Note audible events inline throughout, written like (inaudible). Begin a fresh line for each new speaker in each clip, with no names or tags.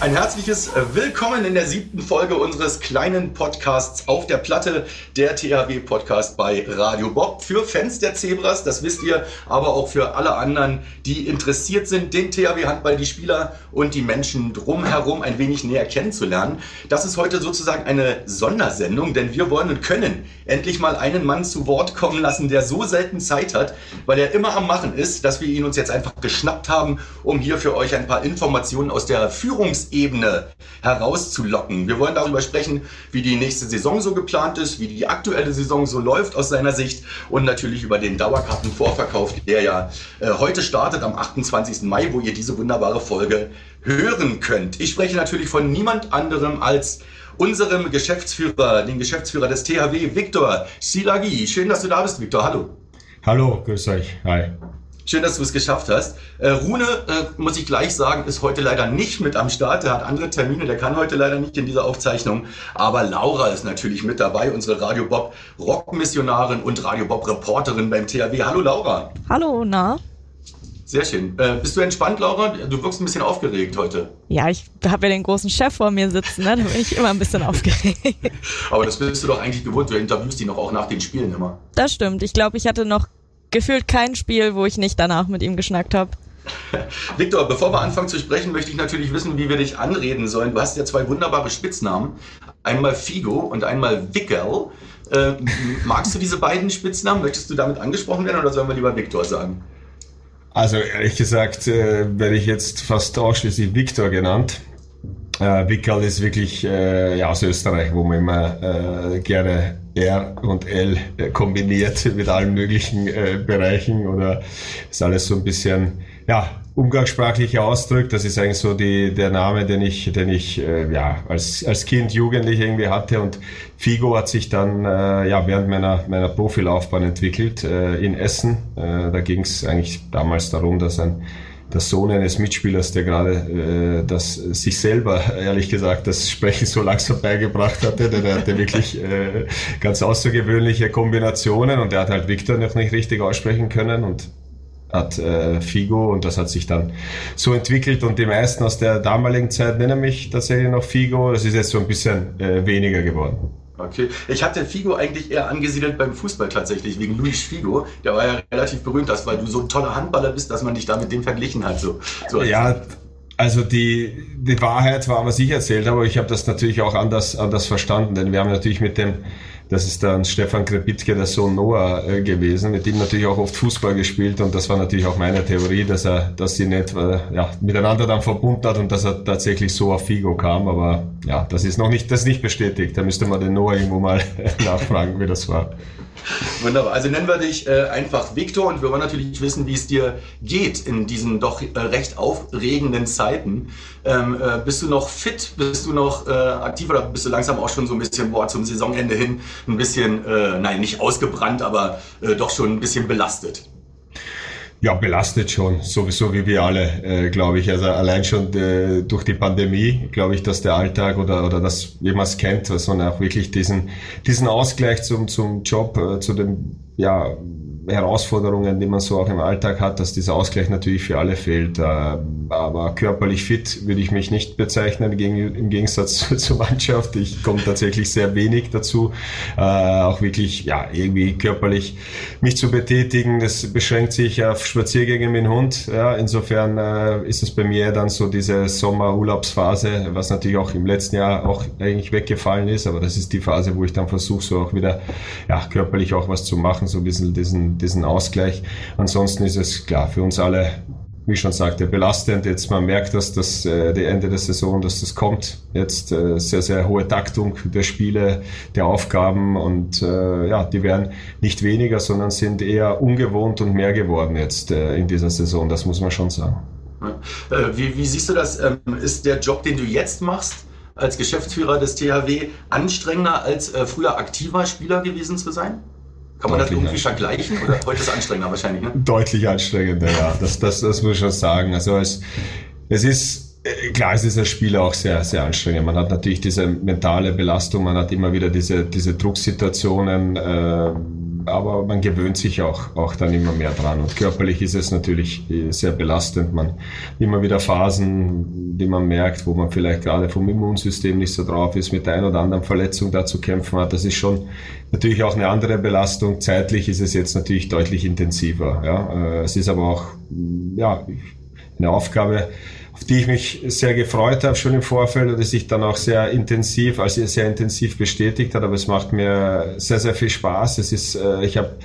Ein herzliches äh, Willkommen in der siebten Folge unseres kleinen Podcasts auf der Platte, der THW Podcast bei Radio Bob. Für Fans der Zebras, das wisst ihr, aber auch für alle anderen, die interessiert sind, den THW Handball, die Spieler und die Menschen drumherum ein wenig näher kennenzulernen. Das ist heute sozusagen eine Sondersendung, denn wir wollen und können endlich mal einen Mann zu Wort kommen lassen, der so selten Zeit hat, weil er immer am Machen ist, dass wir ihn uns jetzt einfach geschnappt haben, um hier für euch ein paar Informationen aus der Führungs Ebene herauszulocken. Wir wollen darüber sprechen, wie die nächste Saison so geplant ist, wie die aktuelle Saison so läuft aus seiner Sicht und natürlich über den Dauerkartenvorverkauf, der ja äh, heute startet am 28. Mai, wo ihr diese wunderbare Folge hören könnt. Ich spreche natürlich von niemand anderem als unserem Geschäftsführer, den Geschäftsführer des THW, Viktor Silagi. Schön, dass du da bist, Viktor. Hallo.
Hallo, grüß euch. Hi.
Schön, dass du es geschafft hast. Äh, Rune, äh, muss ich gleich sagen, ist heute leider nicht mit am Start. Er hat andere Termine, der kann heute leider nicht in dieser Aufzeichnung. Aber Laura ist natürlich mit dabei, unsere Radio Bob Rockmissionarin und Radio Bob Reporterin beim THW. Hallo Laura.
Hallo, na?
Sehr schön. Äh, bist du entspannt, Laura? Du wirkst ein bisschen aufgeregt heute.
Ja, ich habe ja den großen Chef vor mir sitzen, ne? da bin ich immer ein bisschen aufgeregt. (laughs)
Aber das bist du doch eigentlich gewohnt. Du interviewst ihn doch auch nach den Spielen immer.
Das stimmt. Ich glaube, ich hatte noch gefühlt kein Spiel, wo ich nicht danach mit ihm geschnackt habe. (laughs)
Viktor, bevor wir anfangen zu sprechen, möchte ich natürlich wissen, wie wir dich anreden sollen. Du hast ja zwei wunderbare Spitznamen. Einmal Figo und einmal Wickel. Äh, magst du diese beiden Spitznamen? Möchtest du damit angesprochen werden oder sollen wir lieber Viktor sagen?
Also ehrlich gesagt äh, werde ich jetzt fast ausschließlich Viktor genannt. Äh, Wickel ist wirklich äh, ja, aus Österreich, wo man immer äh, gerne R und L äh, kombiniert mit allen möglichen äh, Bereichen oder ist alles so ein bisschen ja umgangssprachlicher Ausdruck. Das ist eigentlich so die, der Name, den ich, den ich äh, ja als als Kind, Jugendlich irgendwie hatte und Figo hat sich dann äh, ja während meiner meiner Profilaufbahn entwickelt äh, in Essen. Äh, da ging es eigentlich damals darum, dass ein der Sohn eines Mitspielers, der gerade äh, das sich selber, (laughs) ehrlich gesagt, das Sprechen so langsam beigebracht hatte, denn er hatte wirklich äh, ganz außergewöhnliche Kombinationen und er hat halt Victor noch nicht richtig aussprechen können und hat äh, Figo und das hat sich dann so entwickelt und die meisten aus der damaligen Zeit nennen mich tatsächlich noch Figo. Das ist jetzt so ein bisschen äh, weniger geworden.
Okay. Ich hatte Figo eigentlich eher angesiedelt beim Fußball tatsächlich, wegen Luis Figo. Der war ja relativ berühmt, dass, weil du so ein toller Handballer bist, dass man dich da mit dem verglichen hat. So, so
ja, also die, die Wahrheit war, was ich erzählt habe, aber ich habe das natürlich auch anders, anders verstanden, denn wir haben natürlich mit dem das ist dann Stefan Krepitke, der Sohn Noah äh, gewesen, mit ihm natürlich auch oft Fußball gespielt und das war natürlich auch meine Theorie, dass er, dass sie nicht äh, ja, miteinander dann verbunden hat und dass er tatsächlich so auf Figo kam, aber ja, das ist noch nicht, das ist nicht bestätigt. Da müsste man den Noah irgendwo mal (laughs) nachfragen, wie das war. (laughs)
Wunderbar. Also nennen wir dich äh, einfach Viktor und wir wollen natürlich wissen, wie es dir geht in diesen doch äh, recht aufregenden Zeiten. Ähm, äh, bist du noch fit? Bist du noch äh, aktiv oder bist du langsam auch schon so ein bisschen boah, zum Saisonende hin ein bisschen, äh, nein, nicht ausgebrannt, aber äh, doch schon ein bisschen belastet?
Ja, belastet schon, sowieso wie wir alle, äh, glaube ich. Also allein schon äh, durch die Pandemie, glaube ich, dass der Alltag oder, oder das, man es kennt, sondern auch wirklich diesen, diesen Ausgleich zum, zum Job, äh, zu dem, ja, Herausforderungen, die man so auch im Alltag hat, dass dieser Ausgleich natürlich für alle fehlt. Ähm, aber körperlich fit würde ich mich nicht bezeichnen, im Gegensatz (laughs) zur Mannschaft. Ich komme tatsächlich sehr wenig dazu, äh, auch wirklich ja irgendwie körperlich mich zu betätigen. Das beschränkt sich auf Spaziergänge mit dem Hund. Ja, insofern äh, ist es bei mir dann so diese Sommerurlaubsphase, was natürlich auch im letzten Jahr auch eigentlich weggefallen ist. Aber das ist die Phase, wo ich dann versuche, so auch wieder ja, körperlich auch was zu machen, so ein bisschen diesen diesen Ausgleich. Ansonsten ist es klar für uns alle, wie schon sagte, belastend. Jetzt man merkt, dass das äh, die Ende der Saison, dass das kommt. Jetzt äh, sehr, sehr hohe Taktung der Spiele, der Aufgaben und äh, ja, die werden nicht weniger, sondern sind eher ungewohnt und mehr geworden jetzt äh, in dieser Saison. Das muss man schon sagen.
Äh, wie, wie siehst du das? Ähm, ist der Job, den du jetzt machst, als Geschäftsführer des THW anstrengender als äh, früher aktiver Spieler gewesen zu sein? Kann man das irgendwie vergleichen? Oder heute ist es anstrengender wahrscheinlich, ne?
Deutlich anstrengender, ja. Das, das, das muss ich schon sagen. Also es, es ist äh, klar, es ist als Spieler auch sehr, sehr anstrengend. Man hat natürlich diese mentale Belastung, man hat immer wieder diese, diese Drucksituationen, äh, aber man gewöhnt sich auch, auch dann immer mehr dran. Und körperlich ist es natürlich äh, sehr belastend. Man immer wieder Phasen, die man merkt, wo man vielleicht gerade vom Immunsystem nicht so drauf ist, mit der ein oder anderen Verletzung da zu kämpfen hat. Das ist schon natürlich auch eine andere Belastung. Zeitlich ist es jetzt natürlich deutlich intensiver. Ja. Äh, es ist aber auch ja, eine Aufgabe, auf die ich mich sehr gefreut habe schon im Vorfeld und die sich dann auch sehr intensiv, also sehr intensiv bestätigt hat. Aber es macht mir sehr, sehr viel Spaß. Es ist, äh, ich habe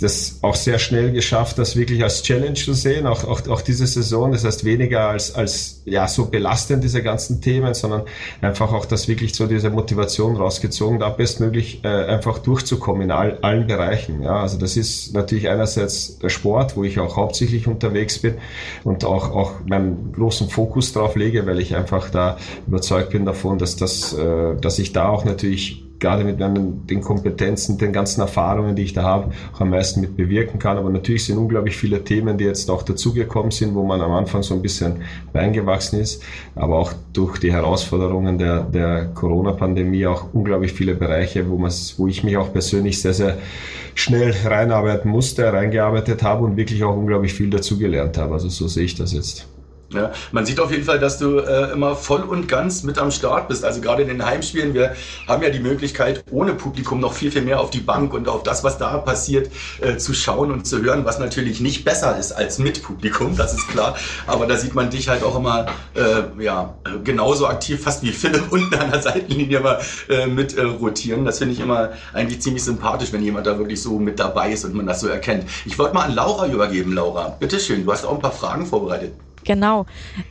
das auch sehr schnell geschafft, das wirklich als Challenge zu sehen, auch, auch, auch diese Saison. Das heißt weniger als, als ja, so belastend diese ganzen Themen, sondern einfach auch das wirklich so diese Motivation rausgezogen, da bestmöglich äh, einfach durchzukommen in all, allen Bereichen. Ja, also das ist natürlich einerseits der Sport, wo ich auch hauptsächlich unterwegs bin und auch, auch meinen großen Fokus drauf lege, weil ich einfach da überzeugt bin davon, dass das, äh, dass ich da auch natürlich gerade mit meinen, den Kompetenzen, den ganzen Erfahrungen, die ich da habe, auch am meisten mit bewirken kann. Aber natürlich sind unglaublich viele Themen, die jetzt auch dazugekommen sind, wo man am Anfang so ein bisschen reingewachsen ist, aber auch durch die Herausforderungen der, der Corona-Pandemie auch unglaublich viele Bereiche, wo, wo ich mich auch persönlich sehr, sehr schnell reinarbeiten musste, reingearbeitet habe und wirklich auch unglaublich viel dazugelernt habe. Also so sehe ich das jetzt.
Ja, man sieht auf jeden Fall, dass du äh, immer voll und ganz mit am Start bist. Also gerade in den Heimspielen, wir haben ja die Möglichkeit, ohne Publikum noch viel, viel mehr auf die Bank und auf das, was da passiert, äh, zu schauen und zu hören, was natürlich nicht besser ist als mit Publikum, das ist klar. Aber da sieht man dich halt auch immer äh, ja, genauso aktiv, fast wie Philipp (laughs) unten an der Seitenlinie mal äh, mit äh, rotieren. Das finde ich immer eigentlich ziemlich sympathisch, wenn jemand da wirklich so mit dabei ist und man das so erkennt. Ich wollte mal an Laura übergeben, Laura. Bitteschön, du hast auch ein paar Fragen vorbereitet.
Genau.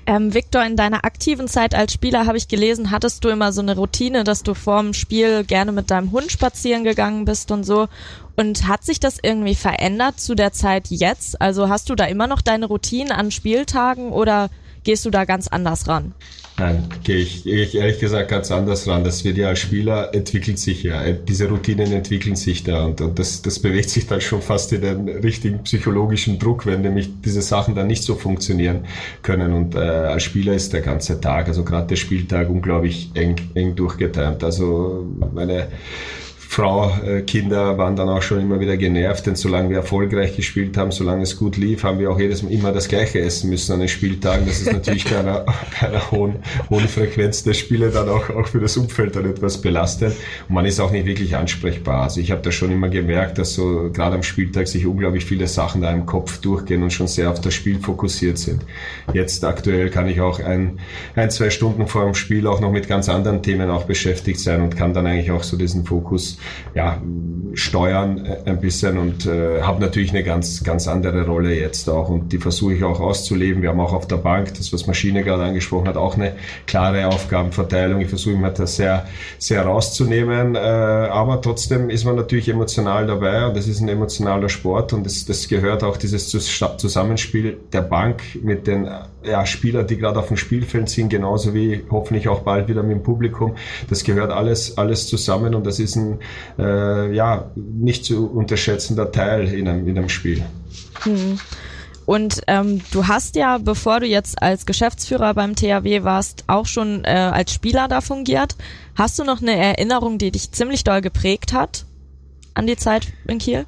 Ähm, Victor, in deiner aktiven Zeit als Spieler habe ich gelesen, hattest du immer so eine Routine, dass du vorm Spiel gerne mit deinem Hund spazieren gegangen bist und so. Und hat sich das irgendwie verändert zu der Zeit jetzt? Also hast du da immer noch deine Routine an Spieltagen oder gehst du da ganz anders ran?
Nein, gehe ich, gehe ich ehrlich gesagt ganz anders ran. Das wird ja als Spieler entwickelt sich ja. Diese Routinen entwickeln sich da und, und das, das bewegt sich dann schon fast in den richtigen psychologischen Druck, wenn nämlich diese Sachen dann nicht so funktionieren können. Und äh, als Spieler ist der ganze Tag, also gerade der Spieltag, unglaublich eng, eng durchgetimt. Also meine Frau, äh, Kinder waren dann auch schon immer wieder genervt, denn solange wir erfolgreich gespielt haben, solange es gut lief, haben wir auch jedes Mal immer das Gleiche essen müssen an den Spieltagen. Das ist natürlich (laughs) bei einer, bei einer hohen, hohen Frequenz der Spiele dann auch, auch für das Umfeld dann etwas belastend. Und man ist auch nicht wirklich ansprechbar. Also ich habe da schon immer gemerkt, dass so gerade am Spieltag sich unglaublich viele Sachen da im Kopf durchgehen und schon sehr auf das Spiel fokussiert sind. Jetzt aktuell kann ich auch ein, ein zwei Stunden vor dem Spiel auch noch mit ganz anderen Themen auch beschäftigt sein und kann dann eigentlich auch so diesen Fokus ja, steuern äh, ein bisschen und äh, habe natürlich eine ganz, ganz andere Rolle jetzt auch und die versuche ich auch auszuleben. Wir haben auch auf der Bank, das was Maschine gerade angesprochen hat, auch eine klare Aufgabenverteilung. Ich versuche immer das sehr, sehr rauszunehmen, äh, aber trotzdem ist man natürlich emotional dabei und das ist ein emotionaler Sport und das, das gehört auch dieses Zusammenspiel der Bank mit den ja, Spielern, die gerade auf dem Spielfeld sind, genauso wie hoffentlich auch bald wieder mit dem Publikum. Das gehört alles, alles zusammen und das ist ein äh, ja, nicht zu unterschätzender Teil in einem, in einem Spiel.
Hm. Und ähm, du hast ja, bevor du jetzt als Geschäftsführer beim THW warst, auch schon äh, als Spieler da fungiert. Hast du noch eine Erinnerung, die dich ziemlich doll geprägt hat an die Zeit in Kiel?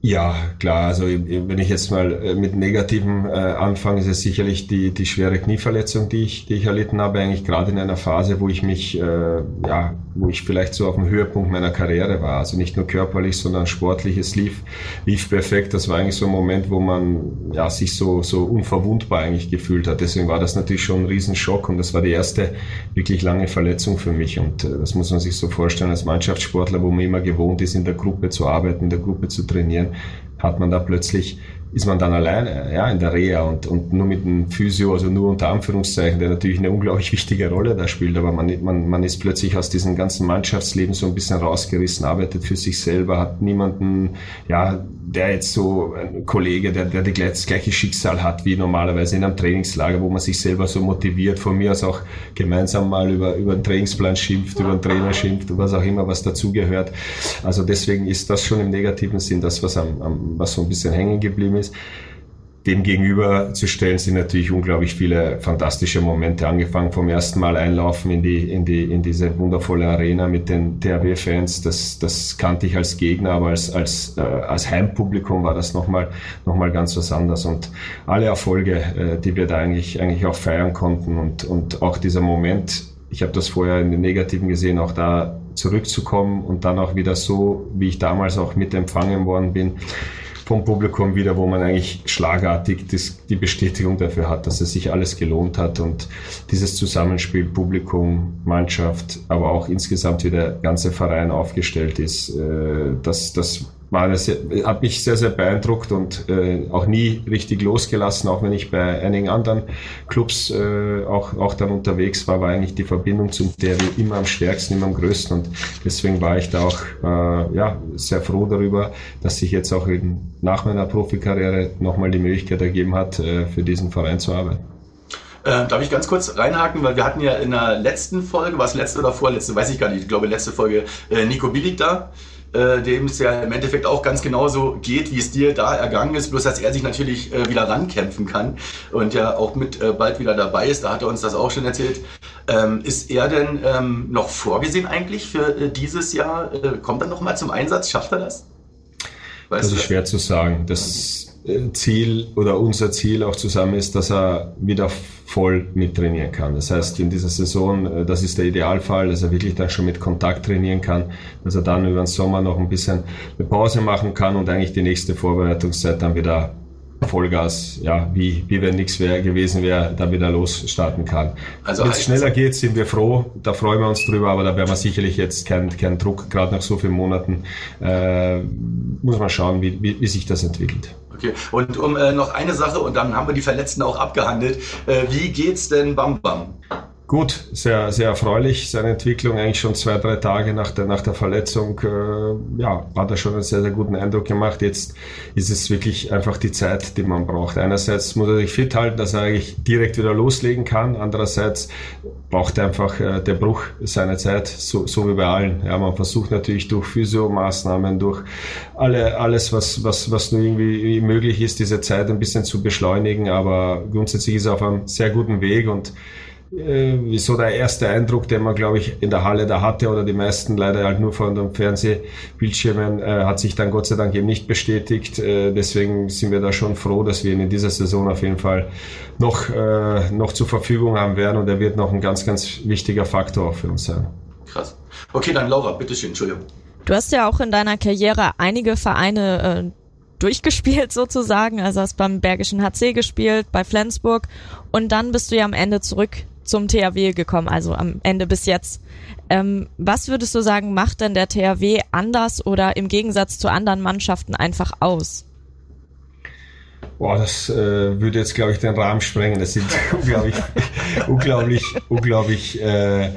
Ja, klar. Also wenn ich jetzt mal äh, mit Negativen äh, anfange, ist es sicherlich die, die schwere Knieverletzung, die ich, die ich erlitten habe, eigentlich gerade in einer Phase, wo ich mich, äh, ja, wo ich vielleicht so auf dem Höhepunkt meiner Karriere war. Also nicht nur körperlich, sondern sportlich. Es lief, lief perfekt. Das war eigentlich so ein Moment, wo man ja, sich so, so unverwundbar eigentlich gefühlt hat. Deswegen war das natürlich schon ein Riesenschock und das war die erste wirklich lange Verletzung für mich. Und äh, das muss man sich so vorstellen als Mannschaftssportler, wo man immer gewohnt ist, in der Gruppe zu arbeiten, in der Gruppe zu trainieren time hat man da plötzlich ist man dann alleine ja, in der Reha und, und nur mit einem Physio, also nur unter Anführungszeichen, der natürlich eine unglaublich (laughs) wichtige Rolle da spielt, aber man, man, man ist plötzlich aus diesem ganzen Mannschaftsleben so ein bisschen rausgerissen, arbeitet für sich selber, hat niemanden, ja, der jetzt so ein Kollege, der, der das gleiche Schicksal hat wie normalerweise in einem Trainingslager, wo man sich selber so motiviert, von mir aus auch gemeinsam mal über, über einen Trainingsplan schimpft, über einen Trainer schimpft, was auch immer, was dazugehört. Also deswegen ist das schon im negativen Sinn das, was, am, am, was so ein bisschen hängen geblieben ist. dem gegenüber zu stellen sind natürlich unglaublich viele fantastische Momente, angefangen vom ersten Mal einlaufen in die, in die, in diese wundervolle Arena mit den THW-Fans. Das, das kannte ich als Gegner, aber als, als, äh, als Heimpublikum war das nochmal, noch mal ganz was anderes. Und alle Erfolge, äh, die wir da eigentlich, eigentlich auch feiern konnten und, und auch dieser Moment, ich habe das vorher in den Negativen gesehen, auch da zurückzukommen und dann auch wieder so, wie ich damals auch mit empfangen worden bin, vom Publikum wieder, wo man eigentlich schlagartig das, die Bestätigung dafür hat, dass es sich alles gelohnt hat und dieses Zusammenspiel Publikum, Mannschaft, aber auch insgesamt wie der ganze Verein aufgestellt ist, äh, das, das war sehr, hat mich sehr, sehr beeindruckt und äh, auch nie richtig losgelassen, auch wenn ich bei einigen anderen Clubs äh, auch, auch dann unterwegs war, war eigentlich die Verbindung zum Derby immer am stärksten, immer am größten und deswegen war ich da auch äh, ja, sehr froh darüber, dass sich jetzt auch in, nach meiner Profikarriere nochmal die Möglichkeit ergeben hat, äh, für diesen Verein zu arbeiten.
Äh, darf ich ganz kurz reinhaken, weil wir hatten ja in der letzten Folge, was letzte oder vorletzte, weiß ich gar nicht, ich glaube letzte Folge, äh, Nico Billig da äh, dem es ja im Endeffekt auch ganz genauso geht, wie es dir da ergangen ist, bloß dass er sich natürlich äh, wieder rankämpfen kann und ja auch mit äh, bald wieder dabei ist, da hat er uns das auch schon erzählt. Ähm, ist er denn ähm, noch vorgesehen eigentlich für äh, dieses Jahr? Äh, kommt er nochmal zum Einsatz? Schafft er das?
Weißt das ist schwer zu sagen. Das Ziel oder unser Ziel auch zusammen ist, dass er wieder voll mittrainieren kann. Das heißt, in dieser Saison, äh, das ist der Idealfall, dass er wirklich dann schon mit Kontakt trainieren kann, dass er dann über den Sommer noch ein bisschen eine Pause machen kann und eigentlich die nächste Vorbereitungszeit dann wieder Vollgas, ja, wie, wie wenn nichts wär, gewesen wäre, da wieder losstarten kann. Also wenn es schneller geht, sind wir froh, da freuen wir uns drüber, aber da werden wir sicherlich jetzt keinen kein Druck, gerade nach so vielen Monaten, äh, muss man schauen, wie, wie, wie sich das entwickelt.
Okay, und um äh, noch eine Sache, und dann haben wir die Verletzten auch abgehandelt. Äh, wie geht's denn Bam Bam?
Gut, sehr, sehr erfreulich. Seine Entwicklung eigentlich schon zwei, drei Tage nach der, nach der Verletzung, äh, ja, hat er schon einen sehr, sehr guten Eindruck gemacht. Jetzt ist es wirklich einfach die Zeit, die man braucht. Einerseits muss er sich fit halten, dass er eigentlich direkt wieder loslegen kann. Andererseits braucht einfach äh, der Bruch seine Zeit, so, so wie bei allen. Ja, man versucht natürlich durch Physiomaßnahmen, durch alle, alles, was, was, was nur irgendwie möglich ist, diese Zeit ein bisschen zu beschleunigen. Aber grundsätzlich ist er auf einem sehr guten Weg und äh, so der erste Eindruck, den man, glaube ich, in der Halle da hatte oder die meisten leider halt nur von den Fernsehbildschirmen, äh, hat sich dann Gott sei Dank eben nicht bestätigt. Äh, deswegen sind wir da schon froh, dass wir ihn in dieser Saison auf jeden Fall noch, äh, noch zur Verfügung haben werden und er wird noch ein ganz, ganz wichtiger Faktor auch für uns sein.
Krass. Okay, dann Laura, bitteschön, Entschuldigung.
Du hast ja auch in deiner Karriere einige Vereine äh, durchgespielt (laughs) sozusagen. Also hast beim Bergischen HC gespielt, bei Flensburg und dann bist du ja am Ende zurück zum THW gekommen, also am Ende bis jetzt. Ähm, was würdest du sagen, macht denn der THW anders oder im Gegensatz zu anderen Mannschaften einfach aus?
Boah, das äh, würde jetzt, glaube ich, den Rahmen sprengen. Das sind (laughs) unglaublich, unglaublich, unglaublich äh,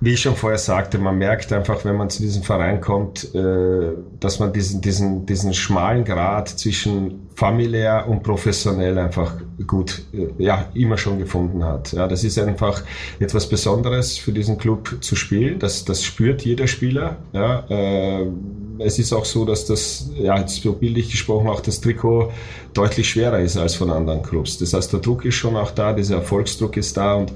wie ich schon vorher sagte, man merkt einfach, wenn man zu diesem Verein kommt, äh, dass man diesen, diesen, diesen schmalen Grad zwischen familiär und professionell einfach gut, äh, ja, immer schon gefunden hat. Ja, das ist einfach etwas Besonderes für diesen Club zu spielen. Das, das spürt jeder Spieler. Ja, äh, es ist auch so, dass das, ja, jetzt so bildlich gesprochen, auch das Trikot deutlich schwerer ist als von anderen Clubs. Das heißt, der Druck ist schon auch da, dieser Erfolgsdruck ist da und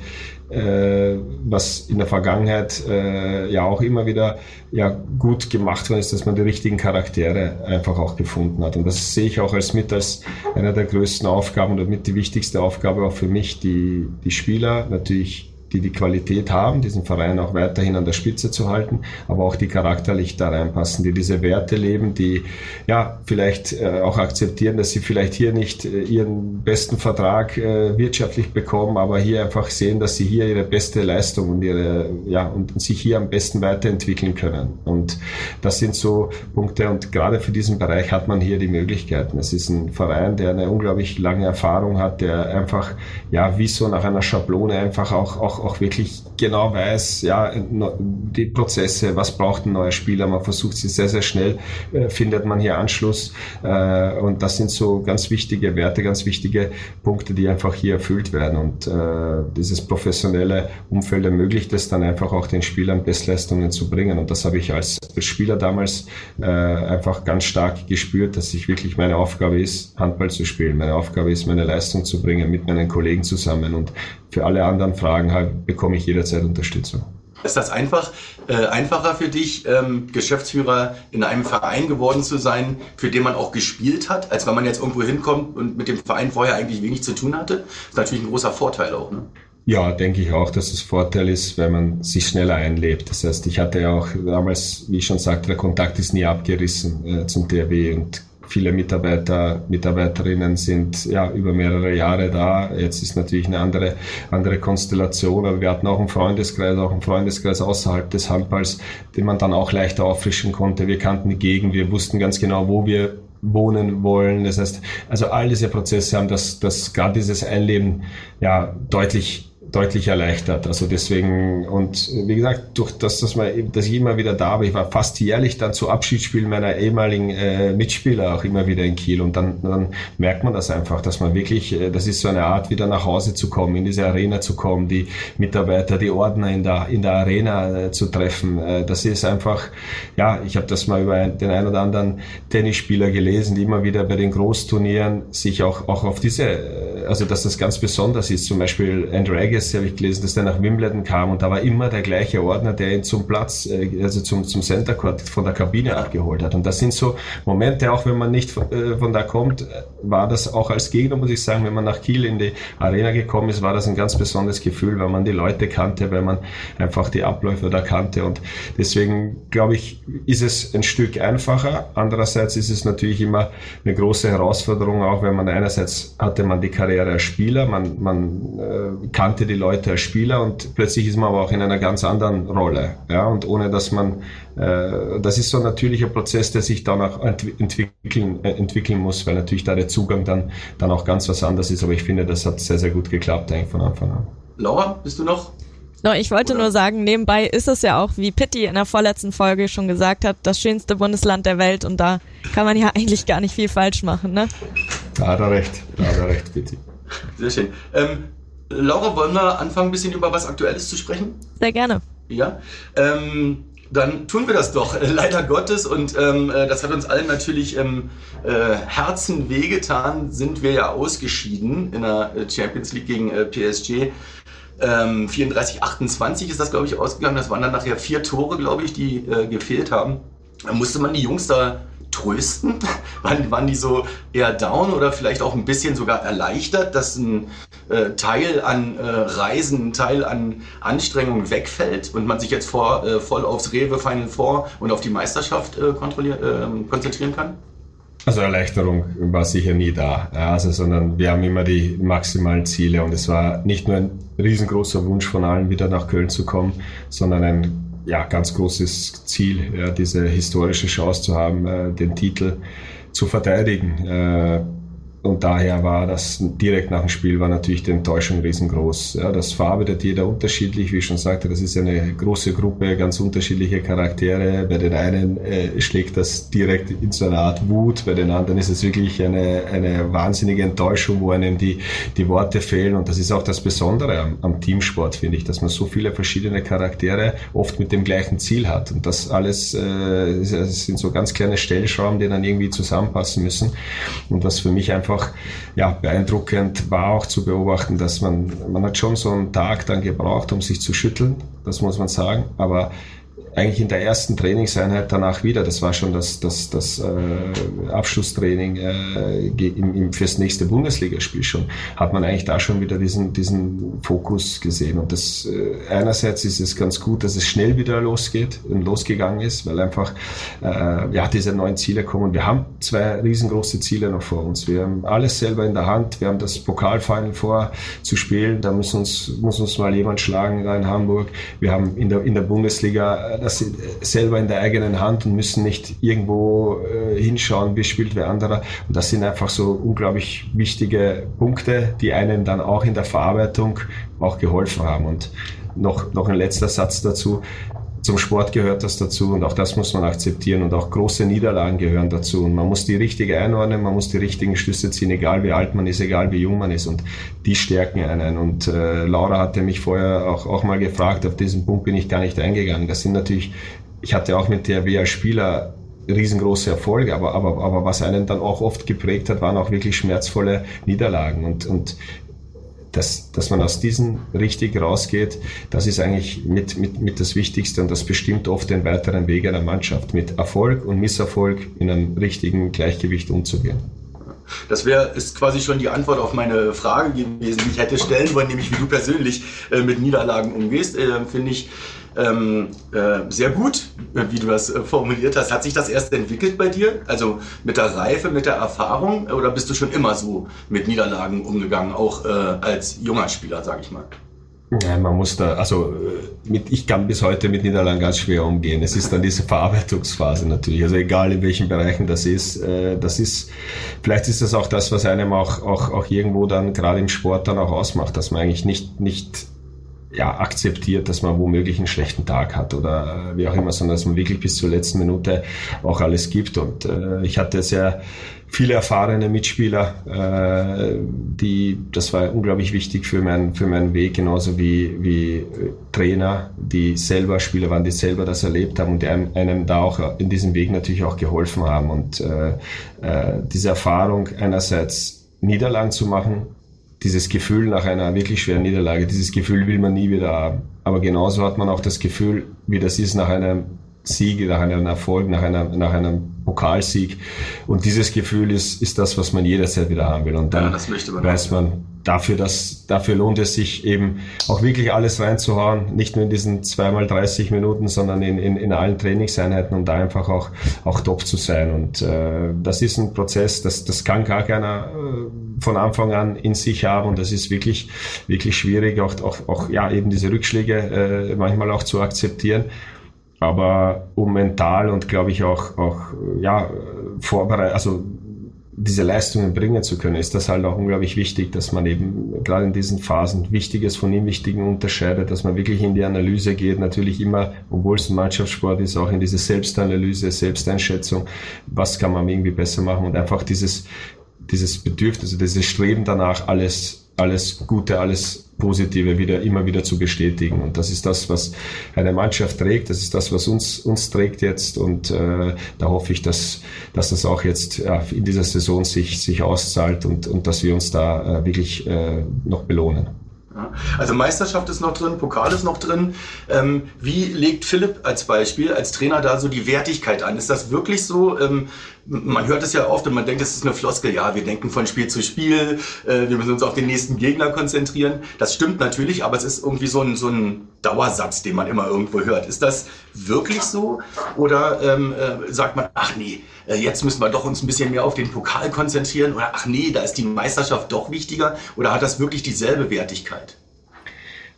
äh, was in der Vergangenheit äh, ja auch immer wieder ja gut gemacht worden ist, dass man die richtigen Charaktere einfach auch gefunden hat. Und das sehe ich auch als mit als einer der größten Aufgaben oder mit die wichtigste Aufgabe auch für mich, die, die Spieler natürlich die die Qualität haben, diesen Verein auch weiterhin an der Spitze zu halten, aber auch die charakterlich da reinpassen, die diese Werte leben, die ja vielleicht äh, auch akzeptieren, dass sie vielleicht hier nicht äh, ihren besten Vertrag äh, wirtschaftlich bekommen, aber hier einfach sehen, dass sie hier ihre beste Leistung und ihre ja und sich hier am besten weiterentwickeln können. Und das sind so Punkte und gerade für diesen Bereich hat man hier die Möglichkeiten. Es ist ein Verein, der eine unglaublich lange Erfahrung hat, der einfach ja wie so nach einer Schablone einfach auch auch auch wirklich genau weiß, ja, die Prozesse, was braucht ein neuer Spieler. Man versucht sie sehr, sehr schnell, äh, findet man hier Anschluss. Äh, und das sind so ganz wichtige Werte, ganz wichtige Punkte, die einfach hier erfüllt werden. Und äh, dieses professionelle Umfeld ermöglicht es dann einfach auch den Spielern Bestleistungen zu bringen. Und das habe ich als Spieler damals einfach ganz stark gespürt, dass ich wirklich meine Aufgabe ist, Handball zu spielen. Meine Aufgabe ist, meine Leistung zu bringen mit meinen Kollegen zusammen. Und für alle anderen Fragen halt, bekomme ich jederzeit Unterstützung.
Ist das einfach, äh, einfacher für dich, ähm, Geschäftsführer in einem Verein geworden zu sein, für den man auch gespielt hat, als wenn man jetzt irgendwo hinkommt und mit dem Verein vorher eigentlich wenig zu tun hatte? Das ist natürlich ein großer Vorteil auch, ne?
Ja, denke ich auch, dass es Vorteil ist, wenn man sich schneller einlebt. Das heißt, ich hatte ja auch damals, wie ich schon sagte, der Kontakt ist nie abgerissen äh, zum THW und viele Mitarbeiter, Mitarbeiterinnen sind ja über mehrere Jahre da. Jetzt ist natürlich eine andere, andere Konstellation, aber wir hatten auch einen Freundeskreis, auch einen Freundeskreis außerhalb des Handballs, den man dann auch leichter auffrischen konnte. Wir kannten die Gegend, wir wussten ganz genau, wo wir wohnen wollen. Das heißt, also all diese Prozesse haben das, das gerade dieses Einleben ja deutlich deutlich erleichtert. Also deswegen, und wie gesagt, durch das, dass, man, dass ich immer wieder da war, ich war fast jährlich dann zu Abschiedsspielen meiner ehemaligen äh, Mitspieler auch immer wieder in Kiel und dann, dann merkt man das einfach, dass man wirklich, äh, das ist so eine Art, wieder nach Hause zu kommen, in diese Arena zu kommen, die Mitarbeiter, die Ordner in der, in der Arena äh, zu treffen. Äh, das ist einfach, ja, ich habe das mal über den einen oder anderen Tennisspieler gelesen, die immer wieder bei den Großturnieren sich auch, auch auf diese, äh, also dass das ganz besonders ist, zum Beispiel Andrew Agassi Legacy habe ich gelesen, dass der nach Wimbledon kam und da war immer der gleiche Ordner, der ihn zum Platz, äh, also zum, zum Center Court von der Kabine abgeholt hat. Und das sind so Momente, auch wenn man nicht von, äh, von da kommt, äh, war das auch als Gegner, muss ich sagen, wenn man nach Kiel in die Arena gekommen ist, war das ein ganz besonderes Gefühl, weil man die Leute kannte, weil man einfach die Abläufe da kannte. Und deswegen, glaube ich, ist es ein Stück einfacher. Andererseits ist es natürlich immer eine große Herausforderung, auch wenn man einerseits hatte man die Karriere als Spieler, man, man äh, kannte die die Leute als Spieler und plötzlich ist man aber auch in einer ganz anderen Rolle. Ja, und ohne dass man, äh, das ist so ein natürlicher Prozess, der sich dann auch entwickeln, äh, entwickeln muss, weil natürlich da der Zugang dann, dann auch ganz was anderes ist. Aber ich finde, das hat sehr, sehr gut geklappt eigentlich von Anfang an.
Laura, bist du noch?
No, ich wollte Oder? nur sagen, nebenbei ist es ja auch, wie Pitti in der vorletzten Folge schon gesagt hat, das schönste Bundesland der Welt und da kann man ja (laughs) eigentlich gar nicht viel falsch machen, ne?
Da hat er recht, da hat er recht, Pitti.
Sehr schön. Ähm, Laura, wollen wir anfangen, ein bisschen über was Aktuelles zu sprechen?
Sehr gerne.
Ja. Ähm, dann tun wir das doch, (laughs) leider Gottes. Und ähm, äh, das hat uns allen natürlich im äh, Herzen wehgetan, sind wir ja ausgeschieden in der äh, Champions League gegen äh, PSG. Ähm, 34, 28 ist das, glaube ich, ausgegangen. Das waren dann nachher vier Tore, glaube ich, die äh, gefehlt haben. Da musste man die Jungs da trösten? (laughs) waren, waren die so eher down oder vielleicht auch ein bisschen sogar erleichtert, dass ein äh, Teil an äh, Reisen, ein Teil an Anstrengungen wegfällt und man sich jetzt vor, äh, voll aufs Rewe Final Four und auf die Meisterschaft äh, ähm, konzentrieren kann?
Also Erleichterung war sicher nie da, also, sondern wir haben immer die maximalen Ziele und es war nicht nur ein riesengroßer Wunsch von allen, wieder nach Köln zu kommen, sondern ein ja, ganz großes Ziel, ja, diese historische Chance zu haben, äh, den Titel zu verteidigen. Und daher war das direkt nach dem Spiel war natürlich die Enttäuschung riesengroß. Ja, das verarbeitet jeder unterschiedlich, wie ich schon sagte, das ist eine große Gruppe, ganz unterschiedliche Charaktere. Bei den einen äh, schlägt das direkt in so eine Art Wut, bei den anderen ist es wirklich eine, eine wahnsinnige Enttäuschung, wo einem die, die Worte fehlen. Und das ist auch das Besondere am, am Teamsport, finde ich, dass man so viele verschiedene Charaktere oft mit dem gleichen Ziel hat. Und das alles äh, sind so ganz kleine Stellschrauben, die dann irgendwie zusammenpassen müssen. Und was für mich einfach einfach ja, beeindruckend war auch zu beobachten, dass man, man hat schon so einen Tag dann gebraucht, um sich zu schütteln, das muss man sagen, aber eigentlich in der ersten Trainingseinheit danach wieder. Das war schon das, das, das äh, Abschlusstraining äh, im, im, fürs nächste Bundesligaspiel schon. Hat man eigentlich da schon wieder diesen, diesen Fokus gesehen. Und das äh, einerseits ist es ganz gut, dass es schnell wieder losgeht und losgegangen ist, weil einfach äh, ja diese neuen Ziele kommen. Wir haben zwei riesengroße Ziele noch vor uns. Wir haben alles selber in der Hand. Wir haben das Pokalfinal vor zu spielen. Da muss uns, muss uns mal jemand schlagen da in Hamburg. Wir haben in der, in der Bundesliga das selber in der eigenen Hand und müssen nicht irgendwo äh, hinschauen, wie spielt wer anderer. Und das sind einfach so unglaublich wichtige Punkte, die einen dann auch in der Verarbeitung auch geholfen haben. Und noch, noch ein letzter Satz dazu zum Sport gehört das dazu und auch das muss man akzeptieren und auch große Niederlagen gehören dazu. Und man muss die richtige einordnen, man muss die richtigen Schlüsse ziehen, egal wie alt man ist, egal wie jung man ist. Und die stärken einen. Und äh, Laura hatte mich vorher auch, auch mal gefragt, auf diesen Punkt bin ich gar nicht eingegangen. Das sind natürlich, ich hatte auch mit der als Spieler riesengroße Erfolge, aber, aber, aber was einen dann auch oft geprägt hat, waren auch wirklich schmerzvolle Niederlagen. Und, und dass, dass man aus diesen richtig rausgeht, das ist eigentlich mit, mit, mit das Wichtigste und das bestimmt oft den weiteren Weg einer Mannschaft, mit Erfolg und Misserfolg in einem richtigen Gleichgewicht umzugehen.
Das wäre ist quasi schon die Antwort auf meine Frage gewesen, die ich hätte stellen wollen, nämlich wie du persönlich äh, mit Niederlagen umgehst. Äh, Finde ich ähm, äh, sehr gut, wie du das äh, formuliert hast. Hat sich das erst entwickelt bei dir? Also mit der Reife, mit der Erfahrung? Oder bist du schon immer so mit Niederlagen umgegangen, auch äh, als junger Spieler, sag ich mal?
Ja, man muss da, also äh, mit, ich kann bis heute mit Niederlagen ganz schwer umgehen. Es ist dann diese Verarbeitungsphase natürlich. Also egal in welchen Bereichen das ist, äh, das ist, vielleicht ist das auch das, was einem auch, auch, auch irgendwo dann gerade im Sport dann auch ausmacht, dass man eigentlich nicht, nicht ja, akzeptiert, dass man womöglich einen schlechten Tag hat oder äh, wie auch immer, sondern dass man wirklich bis zur letzten Minute auch alles gibt. Und äh, ich hatte sehr viele erfahrene Mitspieler, äh, die, das war unglaublich wichtig für, mein, für meinen Weg, genauso wie, wie Trainer, die selber Spieler waren, die selber das erlebt haben und die einem, einem da auch in diesem Weg natürlich auch geholfen haben. Und äh, äh, diese Erfahrung einerseits Niederlagen zu machen, dieses Gefühl nach einer wirklich schweren Niederlage, dieses Gefühl will man nie wieder haben. Aber genauso hat man auch das Gefühl, wie das ist nach einem Sieg, nach einem Erfolg, nach, einer, nach einem Pokalsieg. Und dieses Gefühl ist, ist das, was man jederzeit wieder haben will. Und dann ja, man weiß man, dafür, dass, dafür lohnt es sich eben auch wirklich alles reinzuhauen. Nicht nur in diesen zweimal 30 Minuten, sondern in, in, in allen Trainingseinheiten, um da einfach auch, auch top zu sein. Und äh, das ist ein Prozess, das, das kann gar keiner äh, von Anfang an in sich haben. Und das ist wirklich, wirklich schwierig, auch, auch, auch ja, eben diese Rückschläge äh, manchmal auch zu akzeptieren. Aber um mental und glaube ich auch, auch ja, vorbereitet, also diese Leistungen bringen zu können, ist das halt auch unglaublich wichtig, dass man eben gerade in diesen Phasen Wichtiges von Unwichtigen unterscheidet, dass man wirklich in die Analyse geht, natürlich immer, obwohl es ein Mannschaftssport ist, auch in diese Selbstanalyse, Selbsteinschätzung, was kann man irgendwie besser machen und einfach dieses, dieses Bedürfnis, also dieses Streben danach, alles alles Gute, alles Positive wieder, immer wieder zu bestätigen. Und das ist das, was eine Mannschaft trägt. Das ist das, was uns, uns trägt jetzt. Und äh, da hoffe ich, dass, dass das auch jetzt ja, in dieser Saison sich, sich auszahlt und, und dass wir uns da äh, wirklich äh, noch belohnen.
Also Meisterschaft ist noch drin, Pokal ist noch drin. Ähm, wie legt Philipp als Beispiel, als Trainer da so die Wertigkeit an? Ist das wirklich so? Ähm, man hört es ja oft und man denkt, es ist eine Floskel. Ja, wir denken von Spiel zu Spiel, äh, wir müssen uns auf den nächsten Gegner konzentrieren. Das stimmt natürlich, aber es ist irgendwie so ein, so ein Dauersatz, den man immer irgendwo hört. Ist das wirklich so? Oder ähm, äh, sagt man, ach nee, äh, jetzt müssen wir doch uns ein bisschen mehr auf den Pokal konzentrieren? Oder ach nee, da ist die Meisterschaft doch wichtiger? Oder hat das wirklich dieselbe Wertigkeit?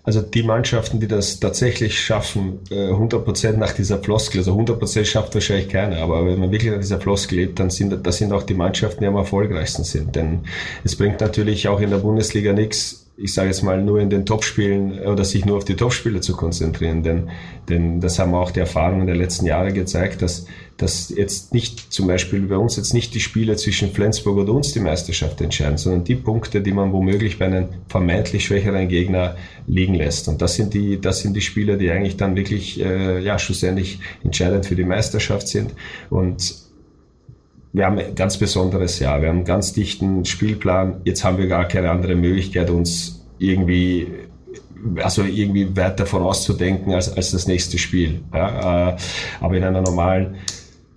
Also die Mannschaften, die das tatsächlich schaffen, 100% äh, nach dieser Floskel, also 100% schafft wahrscheinlich keiner, aber wenn man wirklich nach dieser Floskel lebt, dann sind das sind auch die Mannschaften, die am erfolgreichsten sind. Denn es bringt natürlich auch in der Bundesliga nichts, ich sage jetzt mal, nur in den Topspielen oder sich nur auf die Topspiele zu konzentrieren. Denn, denn das haben auch die Erfahrungen der letzten Jahre gezeigt, dass, dass jetzt nicht zum Beispiel bei uns jetzt nicht die Spiele zwischen Flensburg und uns die Meisterschaft entscheiden, sondern die Punkte, die man womöglich bei einem vermeintlich schwächeren Gegner liegen lässt. Und das sind die, das sind die Spiele, die eigentlich dann wirklich äh, ja, schlussendlich entscheidend für die Meisterschaft sind. Und wir haben ein ganz besonderes Jahr. Wir haben einen ganz dichten Spielplan. Jetzt haben wir gar keine andere Möglichkeit, uns irgendwie also irgendwie weiter vorauszudenken als, als das nächste Spiel. Ja, äh, aber in einer normalen,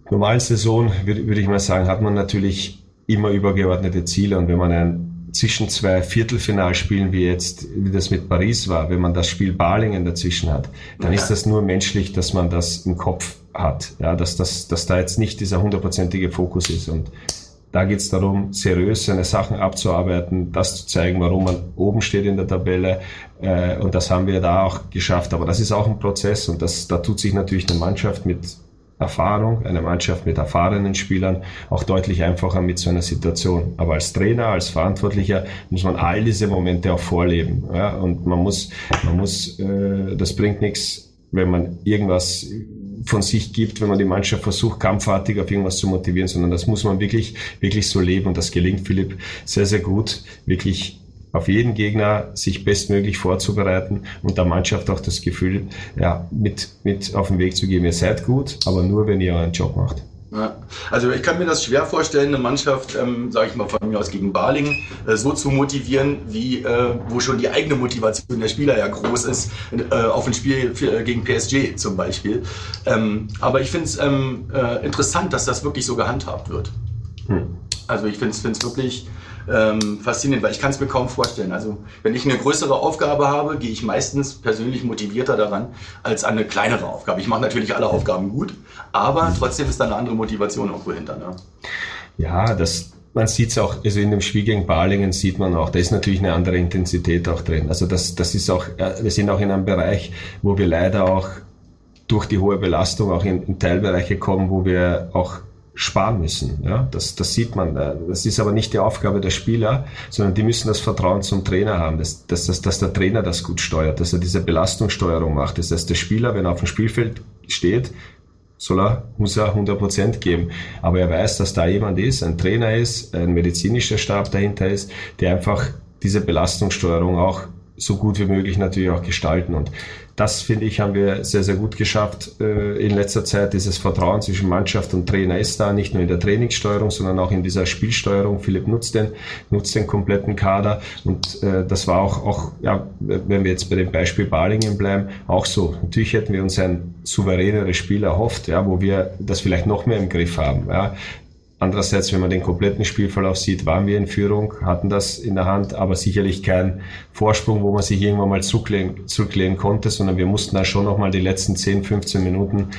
normalen Saison, würde, würde ich mal sagen, hat man natürlich immer übergeordnete Ziele. Und wenn man ein zwischen zwei Viertelfinalspielen, wie jetzt, wie das mit Paris war, wenn man das Spiel Balingen dazwischen hat, dann ja. ist das nur menschlich, dass man das im Kopf hat, ja, dass, dass, dass da jetzt nicht dieser hundertprozentige Fokus ist. Und da geht es darum, seriös seine Sachen abzuarbeiten, das zu zeigen, warum man oben steht in der Tabelle. Äh, und das haben wir da auch geschafft. Aber das ist auch ein Prozess und das, da tut sich natürlich eine Mannschaft mit Erfahrung, eine Mannschaft mit erfahrenen Spielern auch deutlich einfacher mit so einer Situation. Aber als Trainer, als Verantwortlicher muss man all diese Momente auch vorleben. Ja? Und man muss, man muss, äh, das bringt nichts, wenn man irgendwas von sich gibt, wenn man die Mannschaft versucht, kampfartig auf irgendwas zu motivieren, sondern das muss man wirklich, wirklich so leben. Und das gelingt Philipp sehr, sehr gut, wirklich auf jeden Gegner sich bestmöglich vorzubereiten und der Mannschaft auch das Gefühl, ja, mit, mit auf den Weg zu geben, ihr seid gut, aber nur, wenn ihr euren Job macht.
Ja. Also ich kann mir das schwer vorstellen, eine Mannschaft, ähm, sage ich mal von mir aus gegen Balingen, äh, so zu motivieren, wie äh, wo schon die eigene Motivation der Spieler ja groß ist, äh, auf ein Spiel für, äh, gegen PSG zum Beispiel. Ähm, aber ich finde es ähm, äh, interessant, dass das wirklich so gehandhabt wird. Hm. Also ich finde es wirklich ähm, faszinierend, weil ich kann es mir kaum vorstellen. Also wenn ich eine größere Aufgabe habe, gehe ich meistens persönlich motivierter daran als an eine kleinere Aufgabe. Ich mache natürlich alle Aufgaben gut, aber trotzdem ist da eine andere Motivation irgendwo hinter. Ne?
Ja, das, man sieht es auch, also in dem Spiel gegen Balingen sieht man auch, da ist natürlich eine andere Intensität auch drin. Also das, das ist auch, wir sind auch in einem Bereich, wo wir leider auch durch die hohe Belastung auch in, in Teilbereiche kommen, wo wir auch sparen müssen. Ja, das, das sieht man. Das ist aber nicht die Aufgabe der Spieler, sondern die müssen das Vertrauen zum Trainer haben, dass, dass, dass, dass der Trainer das gut steuert, dass er diese Belastungssteuerung macht. Das heißt, der Spieler, wenn er auf dem Spielfeld steht, soll er, muss er 100 Prozent geben. Aber er weiß, dass da jemand ist, ein Trainer ist, ein medizinischer Stab dahinter ist, der einfach diese Belastungssteuerung auch so gut wie möglich natürlich auch gestalten. Und das, finde ich, haben wir sehr, sehr gut geschafft äh, in letzter Zeit. Dieses Vertrauen zwischen Mannschaft und Trainer ist da, nicht nur in der Trainingssteuerung, sondern auch in dieser Spielsteuerung. Philipp nutzt den, nutzt den kompletten Kader. Und äh, das war auch, auch, ja, wenn wir jetzt bei dem Beispiel Balingen bleiben, auch so. Natürlich hätten wir uns ein souveräneres Spiel erhofft, ja, wo wir das vielleicht noch mehr im Griff haben. Ja. Andererseits, wenn man den kompletten Spielverlauf sieht, waren wir in Führung, hatten das in der Hand, aber sicherlich kein Vorsprung, wo man sich irgendwann mal zurücklehnen, zurücklehnen konnte, sondern wir mussten da schon nochmal die letzten 10, 15 Minuten,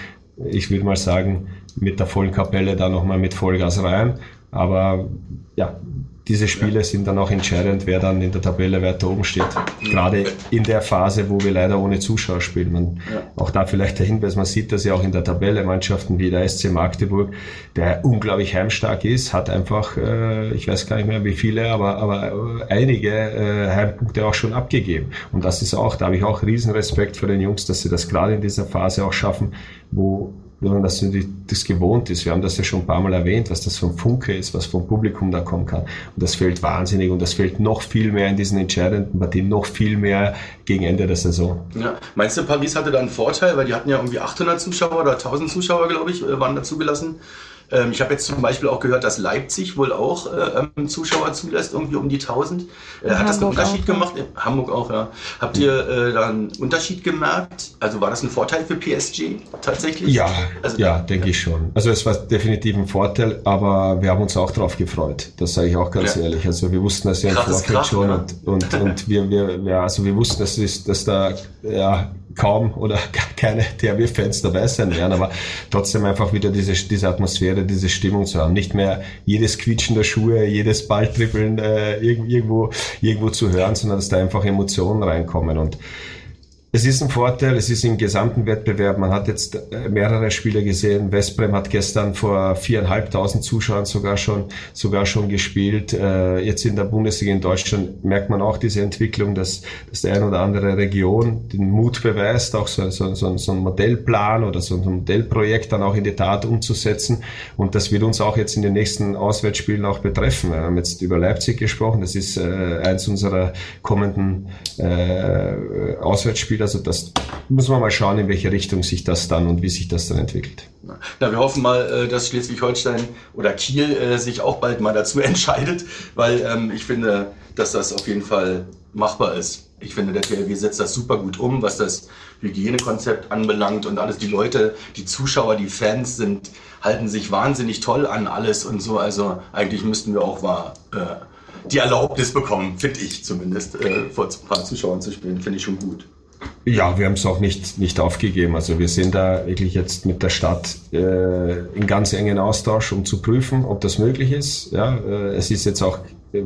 ich würde mal sagen, mit der vollen Kapelle da nochmal mit Vollgas rein. Aber ja, diese Spiele sind dann auch entscheidend, wer dann in der Tabelle weiter oben steht. Gerade in der Phase, wo wir leider ohne Zuschauer spielen. Man. Auch da vielleicht der Hinweis, man sieht das ja auch in der Tabelle, Mannschaften wie der SC Magdeburg, der unglaublich heimstark ist, hat einfach, äh, ich weiß gar nicht mehr wie viele, aber, aber einige äh, Heimpunkte auch schon abgegeben. Und das ist auch, da habe ich auch riesen Respekt vor den Jungs, dass sie das gerade in dieser Phase auch schaffen, wo wenn man das, das gewohnt ist. Wir haben das ja schon ein paar Mal erwähnt, was das für Funke ist, was vom Publikum da kommen kann. Und das fällt wahnsinnig und das fällt noch viel mehr in diesen entscheidenden Partien, noch viel mehr gegen Ende der Saison.
Ja. Meinst du, Paris hatte da einen Vorteil, weil die hatten ja irgendwie 800 Zuschauer oder 1000 Zuschauer, glaube ich, äh, waren da zugelassen. Ähm, ich habe jetzt zum Beispiel auch gehört, dass Leipzig wohl auch äh, ähm, Zuschauer zulässt, irgendwie um die 1000. Äh, hat das einen Unterschied auch, gemacht? Ja. Hamburg auch, ja. Habt ihr äh, da einen Unterschied gemerkt? Also war das ein Vorteil für PSG tatsächlich?
Ja, also, ja, denke ja. ich schon. Also es war definitiv ein Vorteil, aber wir haben uns auch darauf gefreut. Das sage ich auch ganz ja. ehrlich. Also wir wussten das ja im Vorfeld schon und, und, und wir, wir, ja, also wir wussten, dass, dass da ja, kaum oder (laughs) keine THW-Fans dabei sein werden, aber trotzdem einfach wieder diese, diese Atmosphäre, diese Stimmung zu haben. Nicht mehr jedes Quietschen der Schuhe, jedes Balltrippeln äh, irgendwo, irgendwo zu hören, sondern dass da einfach Emotionen reinkommen. Und es ist ein Vorteil, es ist im gesamten Wettbewerb. Man hat jetzt äh, mehrere Spiele gesehen. Westbrem hat gestern vor viereinhalbtausend Zuschauern sogar schon, sogar schon gespielt. Äh, jetzt in der Bundesliga in Deutschland merkt man auch diese Entwicklung, dass, dass der ein oder andere Region den Mut beweist, auch so, so, so, so ein Modellplan oder so ein Modellprojekt dann auch in die Tat umzusetzen. Und das wird uns auch jetzt in den nächsten Auswärtsspielen auch betreffen. Wir haben jetzt über Leipzig gesprochen. Das ist äh, eins unserer kommenden Auswärtsspiele Spiel. Also das muss man mal schauen, in welche Richtung sich das dann und wie sich das dann entwickelt.
Ja, wir hoffen mal, äh, dass Schleswig-Holstein oder Kiel äh, sich auch bald mal dazu (laughs) entscheidet, weil ähm, ich finde, dass das auf jeden Fall machbar ist. Ich finde, der THW setzt das super gut um, was das Hygienekonzept anbelangt und alles. Die Leute, die Zuschauer, die Fans sind, halten sich wahnsinnig toll an alles und so. Also eigentlich müssten wir auch mal äh, die Erlaubnis bekommen, finde ich zumindest, äh, vor ein paar Zuschauern zu spielen. Finde ich schon gut.
Ja, wir haben es auch nicht, nicht aufgegeben. Also wir sind da wirklich jetzt mit der Stadt äh, in ganz engen Austausch, um zu prüfen, ob das möglich ist. Ja, äh, es ist jetzt auch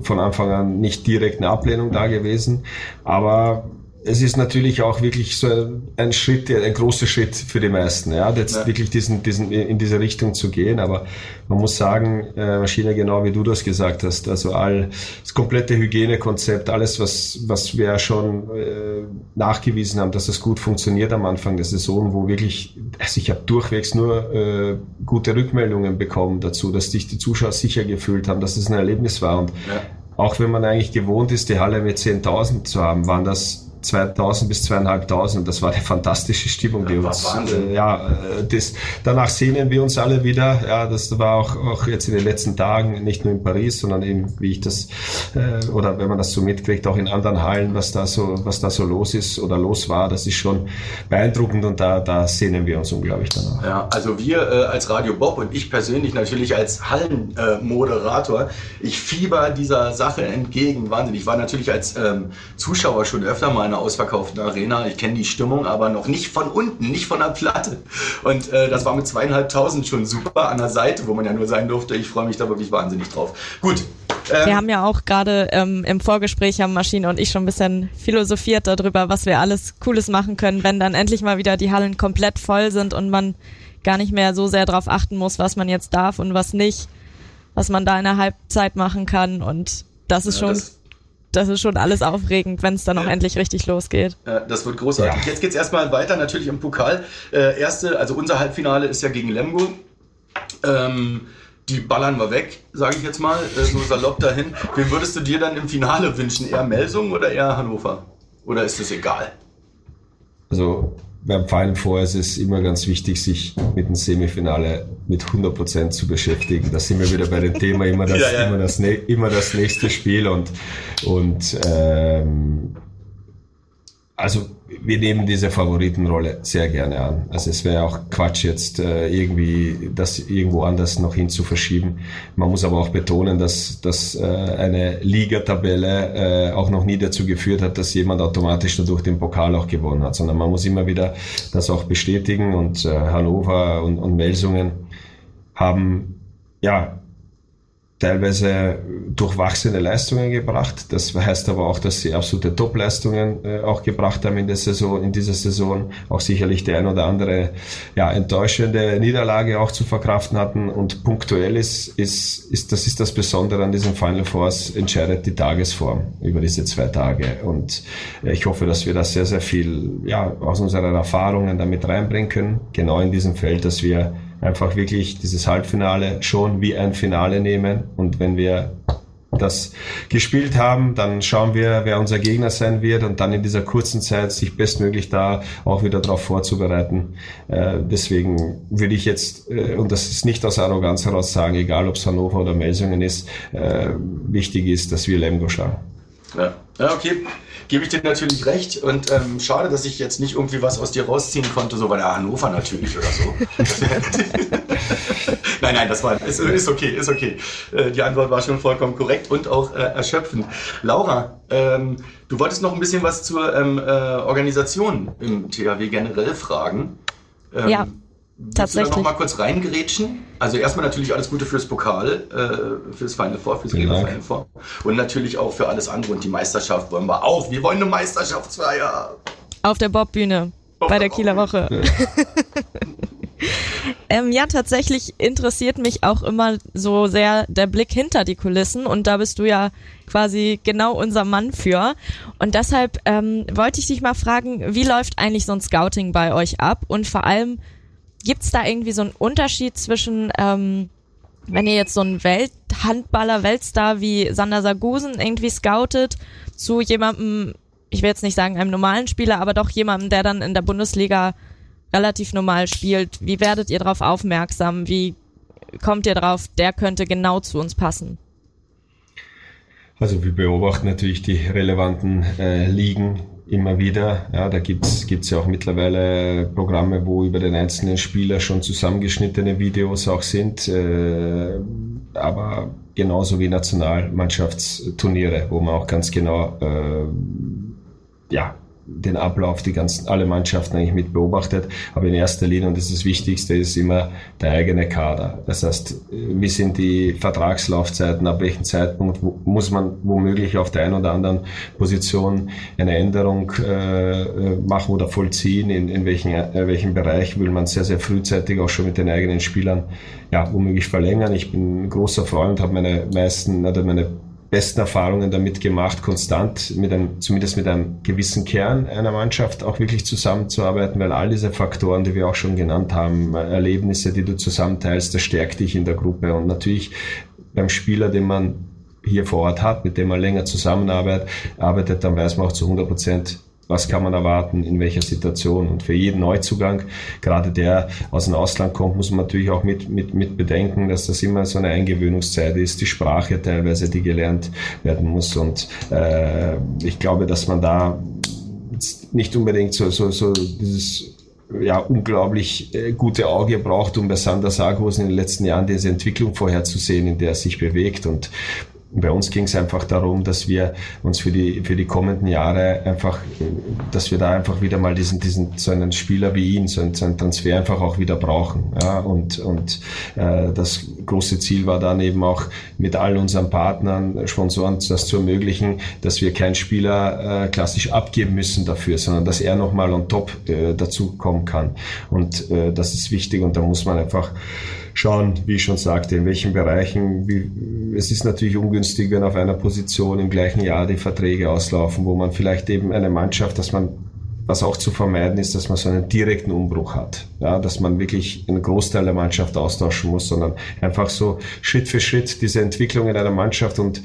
von Anfang an nicht direkt eine Ablehnung da gewesen, aber es ist natürlich auch wirklich so ein Schritt, ein großer Schritt für die meisten, ja, jetzt ja. wirklich diesen, diesen, in diese Richtung zu gehen. Aber man muss sagen, äh, Maschine, genau wie du das gesagt hast, also all das komplette Hygienekonzept, alles, was, was wir schon äh, nachgewiesen haben, dass das gut funktioniert am Anfang der Saison, wo wirklich, also ich habe durchwegs nur äh, gute Rückmeldungen bekommen dazu, dass sich die Zuschauer sicher gefühlt haben, dass es ein Erlebnis war. Und ja. auch wenn man eigentlich gewohnt ist, die Halle mit 10.000 zu haben, waren das 2000 bis 2500. Das war eine fantastische Stimmung, die uns, äh, ja, äh, das, danach sehnen wir uns alle wieder. Ja, das war auch, auch jetzt in den letzten Tagen, nicht nur in Paris, sondern eben, wie ich das, äh, oder wenn man das so mitkriegt, auch in anderen Hallen, was da so, was da so los ist oder los war. Das ist schon beeindruckend und da, da sehnen wir uns unglaublich danach.
Ja, also wir äh, als Radio Bob und ich persönlich natürlich als Hallenmoderator, äh, ich fieber dieser Sache entgegen. Wahnsinn. Ich war natürlich als ähm, Zuschauer schon öfter mal in einer ausverkauften Arena. Ich kenne die Stimmung, aber noch nicht von unten, nicht von der Platte. Und äh, das war mit zweieinhalbtausend schon super an der Seite, wo man ja nur sein durfte. Ich freue mich da wirklich wahnsinnig drauf. Gut.
Ähm, wir haben ja auch gerade ähm, im Vorgespräch haben Maschine und ich schon ein bisschen philosophiert darüber, was wir alles Cooles machen können, wenn dann endlich mal wieder die Hallen komplett voll sind und man gar nicht mehr so sehr darauf achten muss, was man jetzt darf und was nicht, was man da in der Halbzeit machen kann. Und das ist ja, schon das das ist schon alles aufregend, wenn es dann auch endlich richtig losgeht.
das wird großartig. Ja. Jetzt geht es erstmal weiter, natürlich im Pokal. Äh, erste, also unser Halbfinale ist ja gegen Lemgo. Ähm, die ballern wir weg, sage ich jetzt mal, äh, so salopp dahin. Wen würdest du dir dann im Finale wünschen? Eher Melsung oder eher Hannover? Oder ist es egal?
Also beim Final Four ist es immer ganz wichtig, sich mit dem Semifinale mit 100% zu beschäftigen. Da sind wir wieder bei dem Thema immer (laughs) das, ja, ja. Immer das, immer das nächste Spiel und, und ähm, also wir nehmen diese Favoritenrolle sehr gerne an. Also es wäre auch Quatsch jetzt äh, irgendwie das irgendwo anders noch hin zu verschieben. Man muss aber auch betonen, dass, dass äh, eine Ligatabelle äh, auch noch nie dazu geführt hat, dass jemand automatisch dadurch den Pokal auch gewonnen hat, sondern man muss immer wieder das auch bestätigen und äh, Hannover und, und Melsungen haben ja teilweise durchwachsene Leistungen gebracht. Das heißt aber auch, dass sie absolute Top-Leistungen äh, auch gebracht haben in der Saison, in dieser Saison. Auch sicherlich die ein oder andere ja, enttäuschende Niederlage auch zu verkraften hatten. Und punktuell ist, ist, ist, das ist das Besondere an diesem Final Force, entscheidet die Tagesform über diese zwei Tage. Und äh, ich hoffe, dass wir da sehr, sehr viel ja, aus unseren Erfahrungen damit reinbringen können. Genau in diesem Feld, dass wir einfach wirklich dieses Halbfinale schon wie ein Finale nehmen. Und wenn wir das gespielt haben, dann schauen wir, wer unser Gegner sein wird und dann in dieser kurzen Zeit sich bestmöglich da auch wieder darauf vorzubereiten. Äh, deswegen würde ich jetzt, äh, und das ist nicht aus Arroganz heraus sagen, egal ob es Hannover oder Melsungen ist, äh, wichtig ist, dass wir Lemgo schlagen.
Ja. ja, okay gebe ich dir natürlich recht. Und ähm, schade, dass ich jetzt nicht irgendwie was aus dir rausziehen konnte, so bei der Hannover natürlich oder so. (laughs) nein, nein, das war ist, ist okay, ist okay. Äh, die Antwort war schon vollkommen korrekt und auch äh, erschöpfend. Laura, ähm, du wolltest noch ein bisschen was zur ähm, äh, Organisation im THW generell fragen.
Ähm, ja. Tatsächlich.
du da noch mal kurz reingerätschen? Also erstmal natürlich alles Gute fürs Pokal, äh, fürs Final Four, fürs Kieler Final Four. Und natürlich auch für alles andere. Und die Meisterschaft wollen wir auch. Wir wollen eine Meisterschaftsfeier.
Auf der Bobbühne. Bei der Kieler Woche. Ja. (laughs) ähm, ja, tatsächlich interessiert mich auch immer so sehr der Blick hinter die Kulissen und da bist du ja quasi genau unser Mann für. Und deshalb ähm, wollte ich dich mal fragen, wie läuft eigentlich so ein Scouting bei euch ab und vor allem, Gibt's da irgendwie so einen Unterschied zwischen, ähm, wenn ihr jetzt so einen Welthandballer, Weltstar wie Sander Sargusen irgendwie scoutet, zu jemandem, ich will jetzt nicht sagen einem normalen Spieler, aber doch jemandem, der dann in der Bundesliga relativ normal spielt. Wie werdet ihr darauf aufmerksam? Wie kommt ihr drauf, der könnte genau zu uns passen?
Also wir beobachten natürlich die relevanten äh, Ligen immer wieder. Ja, da gibt's gibt's ja auch mittlerweile Programme, wo über den einzelnen Spieler schon zusammengeschnittene Videos auch sind. Äh, aber genauso wie Nationalmannschaftsturniere, wo man auch ganz genau äh, ja, den Ablauf, die ganzen, alle Mannschaften eigentlich mit beobachtet. Aber in erster Linie, und das ist das Wichtigste, ist immer der eigene Kader. Das heißt, wie sind die Vertragslaufzeiten, ab welchem Zeitpunkt muss man womöglich auf der einen oder anderen Position eine Änderung äh, machen oder vollziehen, in, in welchen, äh, welchem Bereich will man sehr, sehr frühzeitig auch schon mit den eigenen Spielern ja, womöglich verlängern. Ich bin ein großer Freund, habe meine meisten oder meine besten Erfahrungen damit gemacht, konstant mit einem, zumindest mit einem gewissen Kern einer Mannschaft auch wirklich zusammenzuarbeiten, weil all diese Faktoren, die wir auch schon genannt haben, Erlebnisse, die du zusammenteilst, das stärkt dich in der Gruppe. Und natürlich beim Spieler, den man hier vor Ort hat, mit dem man länger zusammenarbeitet, arbeitet, dann weiß man auch zu 100 Prozent, was kann man erwarten, in welcher Situation. Und für jeden Neuzugang, gerade der aus dem Ausland kommt, muss man natürlich auch mit, mit, mit bedenken, dass das immer so eine Eingewöhnungszeit ist, die Sprache teilweise, die gelernt werden muss. Und äh, ich glaube, dass man da nicht unbedingt so, so, so dieses ja, unglaublich äh, gute Auge braucht, um bei Sander Sargosen in den letzten Jahren diese Entwicklung vorherzusehen, in der er sich bewegt. Und bei uns ging es einfach darum, dass wir uns für die, für die kommenden Jahre einfach, dass wir da einfach wieder mal diesen, diesen, so einen Spieler wie ihn, so einen, so einen Transfer einfach auch wieder brauchen. Ja, und, und äh, das große Ziel war dann eben auch mit all unseren Partnern, Sponsoren, das zu ermöglichen, dass wir keinen Spieler äh, klassisch abgeben müssen dafür, sondern dass er nochmal on top äh, dazu kommen kann. Und äh, das ist wichtig und da muss man einfach schauen, wie ich schon sagte, in welchen Bereichen. Wie, es ist natürlich ungünstig, wenn auf einer Position im gleichen Jahr die Verträge auslaufen, wo man vielleicht eben eine Mannschaft, dass man was auch zu vermeiden ist, dass man so einen direkten Umbruch hat. Ja, dass man wirklich einen Großteil der Mannschaft austauschen muss, sondern einfach so Schritt für Schritt diese Entwicklung in einer Mannschaft und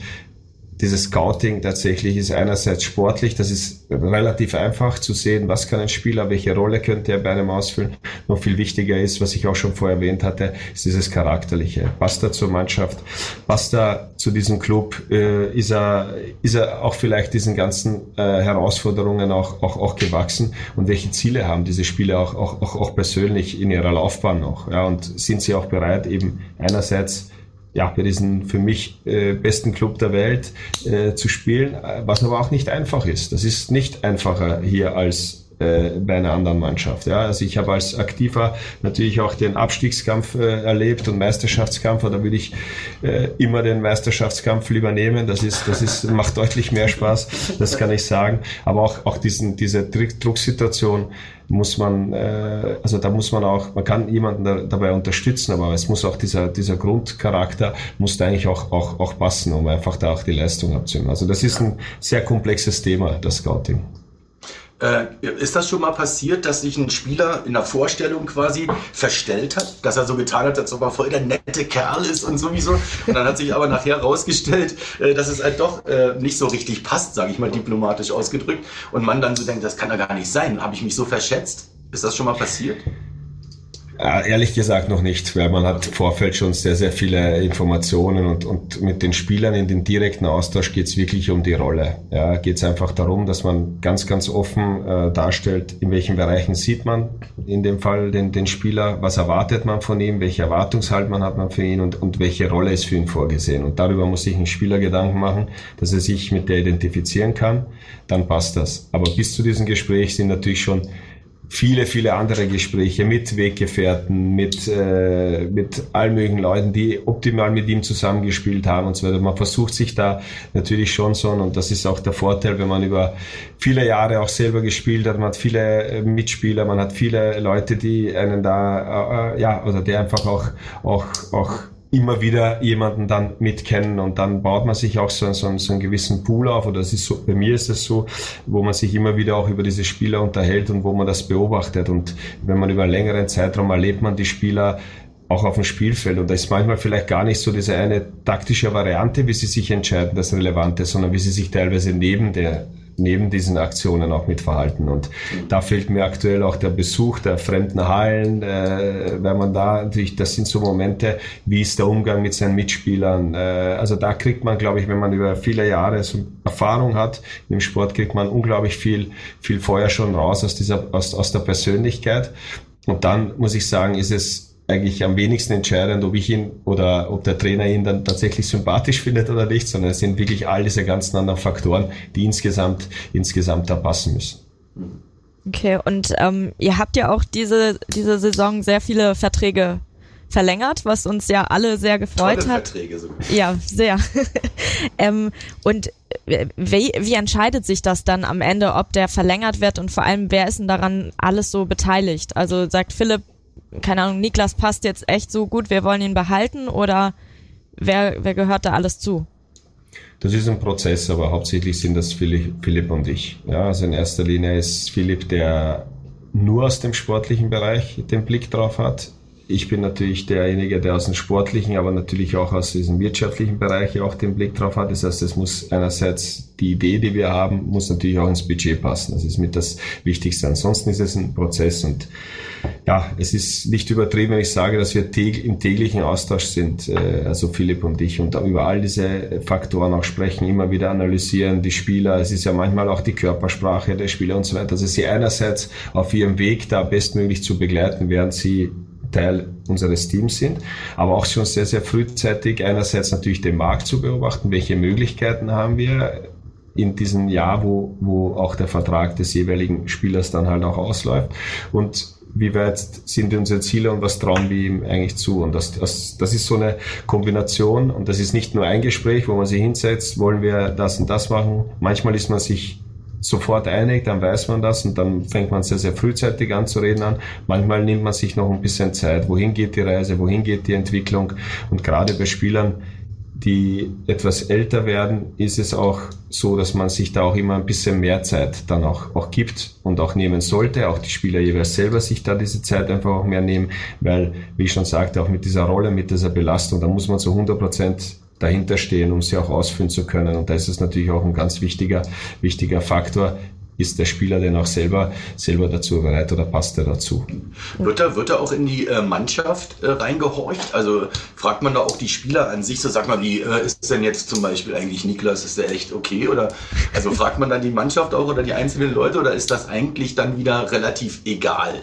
dieses Scouting tatsächlich ist einerseits sportlich, das ist relativ einfach zu sehen, was kann ein Spieler, welche Rolle könnte er bei einem ausfüllen. Noch viel wichtiger ist, was ich auch schon vorher erwähnt hatte, ist dieses Charakterliche. Passt er zur Mannschaft? Passt er zu diesem Club? Äh, ist, er, ist er auch vielleicht diesen ganzen äh, Herausforderungen auch, auch, auch gewachsen? Und welche Ziele haben diese Spieler auch, auch, auch, auch persönlich in ihrer Laufbahn noch? Ja, und sind sie auch bereit, eben einerseits ja, für diesen für mich äh, besten Club der Welt äh, zu spielen, was aber auch nicht einfach ist. Das ist nicht einfacher hier als äh, bei einer anderen Mannschaft. Ja, also ich habe als Aktiver natürlich auch den Abstiegskampf äh, erlebt und Meisterschaftskampf. Da würde ich äh, immer den Meisterschaftskampf lieber nehmen. Das ist, das ist macht deutlich mehr Spaß. Das kann ich sagen. Aber auch auch diesen diese Drucksituation muss man, äh, also da muss man auch, man kann jemanden da, dabei unterstützen, aber es muss auch dieser, dieser Grundcharakter muss da eigentlich auch, auch, auch passen, um einfach da auch die Leistung abzunehmen. Also das ist ein sehr komplexes Thema, das Scouting.
Äh, ist das schon mal passiert, dass sich ein Spieler in der Vorstellung quasi verstellt hat, dass er so getan hat, als ob er voll der nette Kerl ist und sowieso? Und dann hat sich aber nachher herausgestellt, äh, dass es halt doch äh, nicht so richtig passt, sage ich mal diplomatisch ausgedrückt. Und man dann so denkt, das kann doch gar nicht sein. Habe ich mich so verschätzt? Ist das schon mal passiert?
Äh, ehrlich gesagt noch nicht, weil man hat im Vorfeld schon sehr, sehr viele Informationen und, und mit den Spielern in den direkten Austausch geht es wirklich um die Rolle. Ja, geht es einfach darum, dass man ganz, ganz offen äh, darstellt, in welchen Bereichen sieht man in dem Fall den, den Spieler, was erwartet man von ihm, welche Erwartungshaltung hat man für ihn und, und welche Rolle ist für ihn vorgesehen. Und darüber muss sich ein Spieler Gedanken machen, dass er sich mit der identifizieren kann, dann passt das. Aber bis zu diesem Gespräch sind natürlich schon viele, viele andere Gespräche mit Weggefährten, mit, äh, mit allen möglichen Leuten, die optimal mit ihm zusammengespielt haben und so weiter. Man versucht sich da natürlich schon so und das ist auch der Vorteil, wenn man über viele Jahre auch selber gespielt hat. Man hat viele äh, Mitspieler, man hat viele Leute, die einen da, äh, äh ja, oder die einfach auch, auch, auch immer wieder jemanden dann mitkennen und dann baut man sich auch so, so, so einen gewissen Pool auf oder das ist so, bei mir ist es so, wo man sich immer wieder auch über diese Spieler unterhält und wo man das beobachtet und wenn man über einen längeren Zeitraum erlebt man die Spieler auch auf dem Spielfeld. Und da ist manchmal vielleicht gar nicht so diese eine taktische Variante, wie sie sich entscheiden, das Relevante, sondern wie sie sich teilweise neben der neben diesen Aktionen auch mitverhalten. Und da fehlt mir aktuell auch der Besuch der fremden Hallen, äh, weil man da natürlich, das sind so Momente, wie ist der Umgang mit seinen Mitspielern. Äh, also da kriegt man, glaube ich, wenn man über viele Jahre so Erfahrung hat im Sport, kriegt man unglaublich viel, viel Feuer schon raus aus dieser, aus, aus der Persönlichkeit. Und dann muss ich sagen, ist es eigentlich am wenigsten entscheidend, ob ich ihn oder ob der Trainer ihn dann tatsächlich sympathisch findet oder nicht, sondern es sind wirklich all diese ganzen anderen Faktoren, die insgesamt, insgesamt da passen müssen.
Okay, und ähm, ihr habt ja auch diese, diese Saison sehr viele Verträge verlängert, was uns ja alle sehr gefreut
Tolle
hat.
Verträge sogar.
Ja, sehr. (laughs) ähm, und wie, wie entscheidet sich das dann am Ende, ob der verlängert wird und vor allem, wer ist denn daran alles so beteiligt? Also sagt Philipp, keine Ahnung, Niklas passt jetzt echt so gut, wir wollen ihn behalten oder wer, wer gehört da alles zu?
Das ist ein Prozess, aber hauptsächlich sind das Philipp und ich. Ja, also in erster Linie ist Philipp, der nur aus dem sportlichen Bereich den Blick drauf hat. Ich bin natürlich derjenige, der aus dem sportlichen, aber natürlich auch aus diesem wirtschaftlichen Bereich auch den Blick drauf hat. Das heißt, es muss einerseits die Idee, die wir haben, muss natürlich auch ins Budget passen. Das ist mit das Wichtigste. Ansonsten ist es ein Prozess und ja, es ist nicht übertrieben, wenn ich sage, dass wir im täglichen Austausch sind, äh, also Philipp und ich, und über all diese Faktoren auch sprechen, immer wieder analysieren, die Spieler, es ist ja manchmal auch die Körpersprache der Spieler und so weiter, also sie einerseits auf ihrem Weg da bestmöglich zu begleiten, während sie Teil unseres Teams sind, aber auch schon sehr, sehr frühzeitig einerseits natürlich den Markt zu beobachten, welche Möglichkeiten haben wir in diesem Jahr, wo, wo auch der Vertrag des jeweiligen Spielers dann halt auch ausläuft und wie weit sind unsere Ziele und was trauen wir ihm eigentlich zu. Und das, das, das ist so eine Kombination und das ist nicht nur ein Gespräch, wo man sich hinsetzt, wollen wir das und das machen. Manchmal ist man sich sofort einig, dann weiß man das und dann fängt man sehr, sehr frühzeitig an zu reden an. Manchmal nimmt man sich noch ein bisschen Zeit. Wohin geht die Reise? Wohin geht die Entwicklung? Und gerade bei Spielern, die etwas älter werden, ist es auch so, dass man sich da auch immer ein bisschen mehr Zeit dann auch, auch gibt und auch nehmen sollte. Auch die Spieler jeweils selber sich da diese Zeit einfach auch mehr nehmen, weil, wie ich schon sagte, auch mit dieser Rolle, mit dieser Belastung, da muss man zu 100 Prozent dahinter stehen, um sie auch ausführen zu können. Und da ist es natürlich auch ein ganz wichtiger, wichtiger Faktor, ist der Spieler denn auch selber, selber dazu bereit oder passt er dazu?
Wird er, wird er auch in die äh, Mannschaft äh, reingehorcht? Also fragt man da auch die Spieler an sich, so sag mal, wie äh, ist denn jetzt zum Beispiel eigentlich Niklas, ist der echt okay? Oder also fragt man dann die Mannschaft auch oder die einzelnen Leute oder ist das eigentlich dann wieder relativ egal?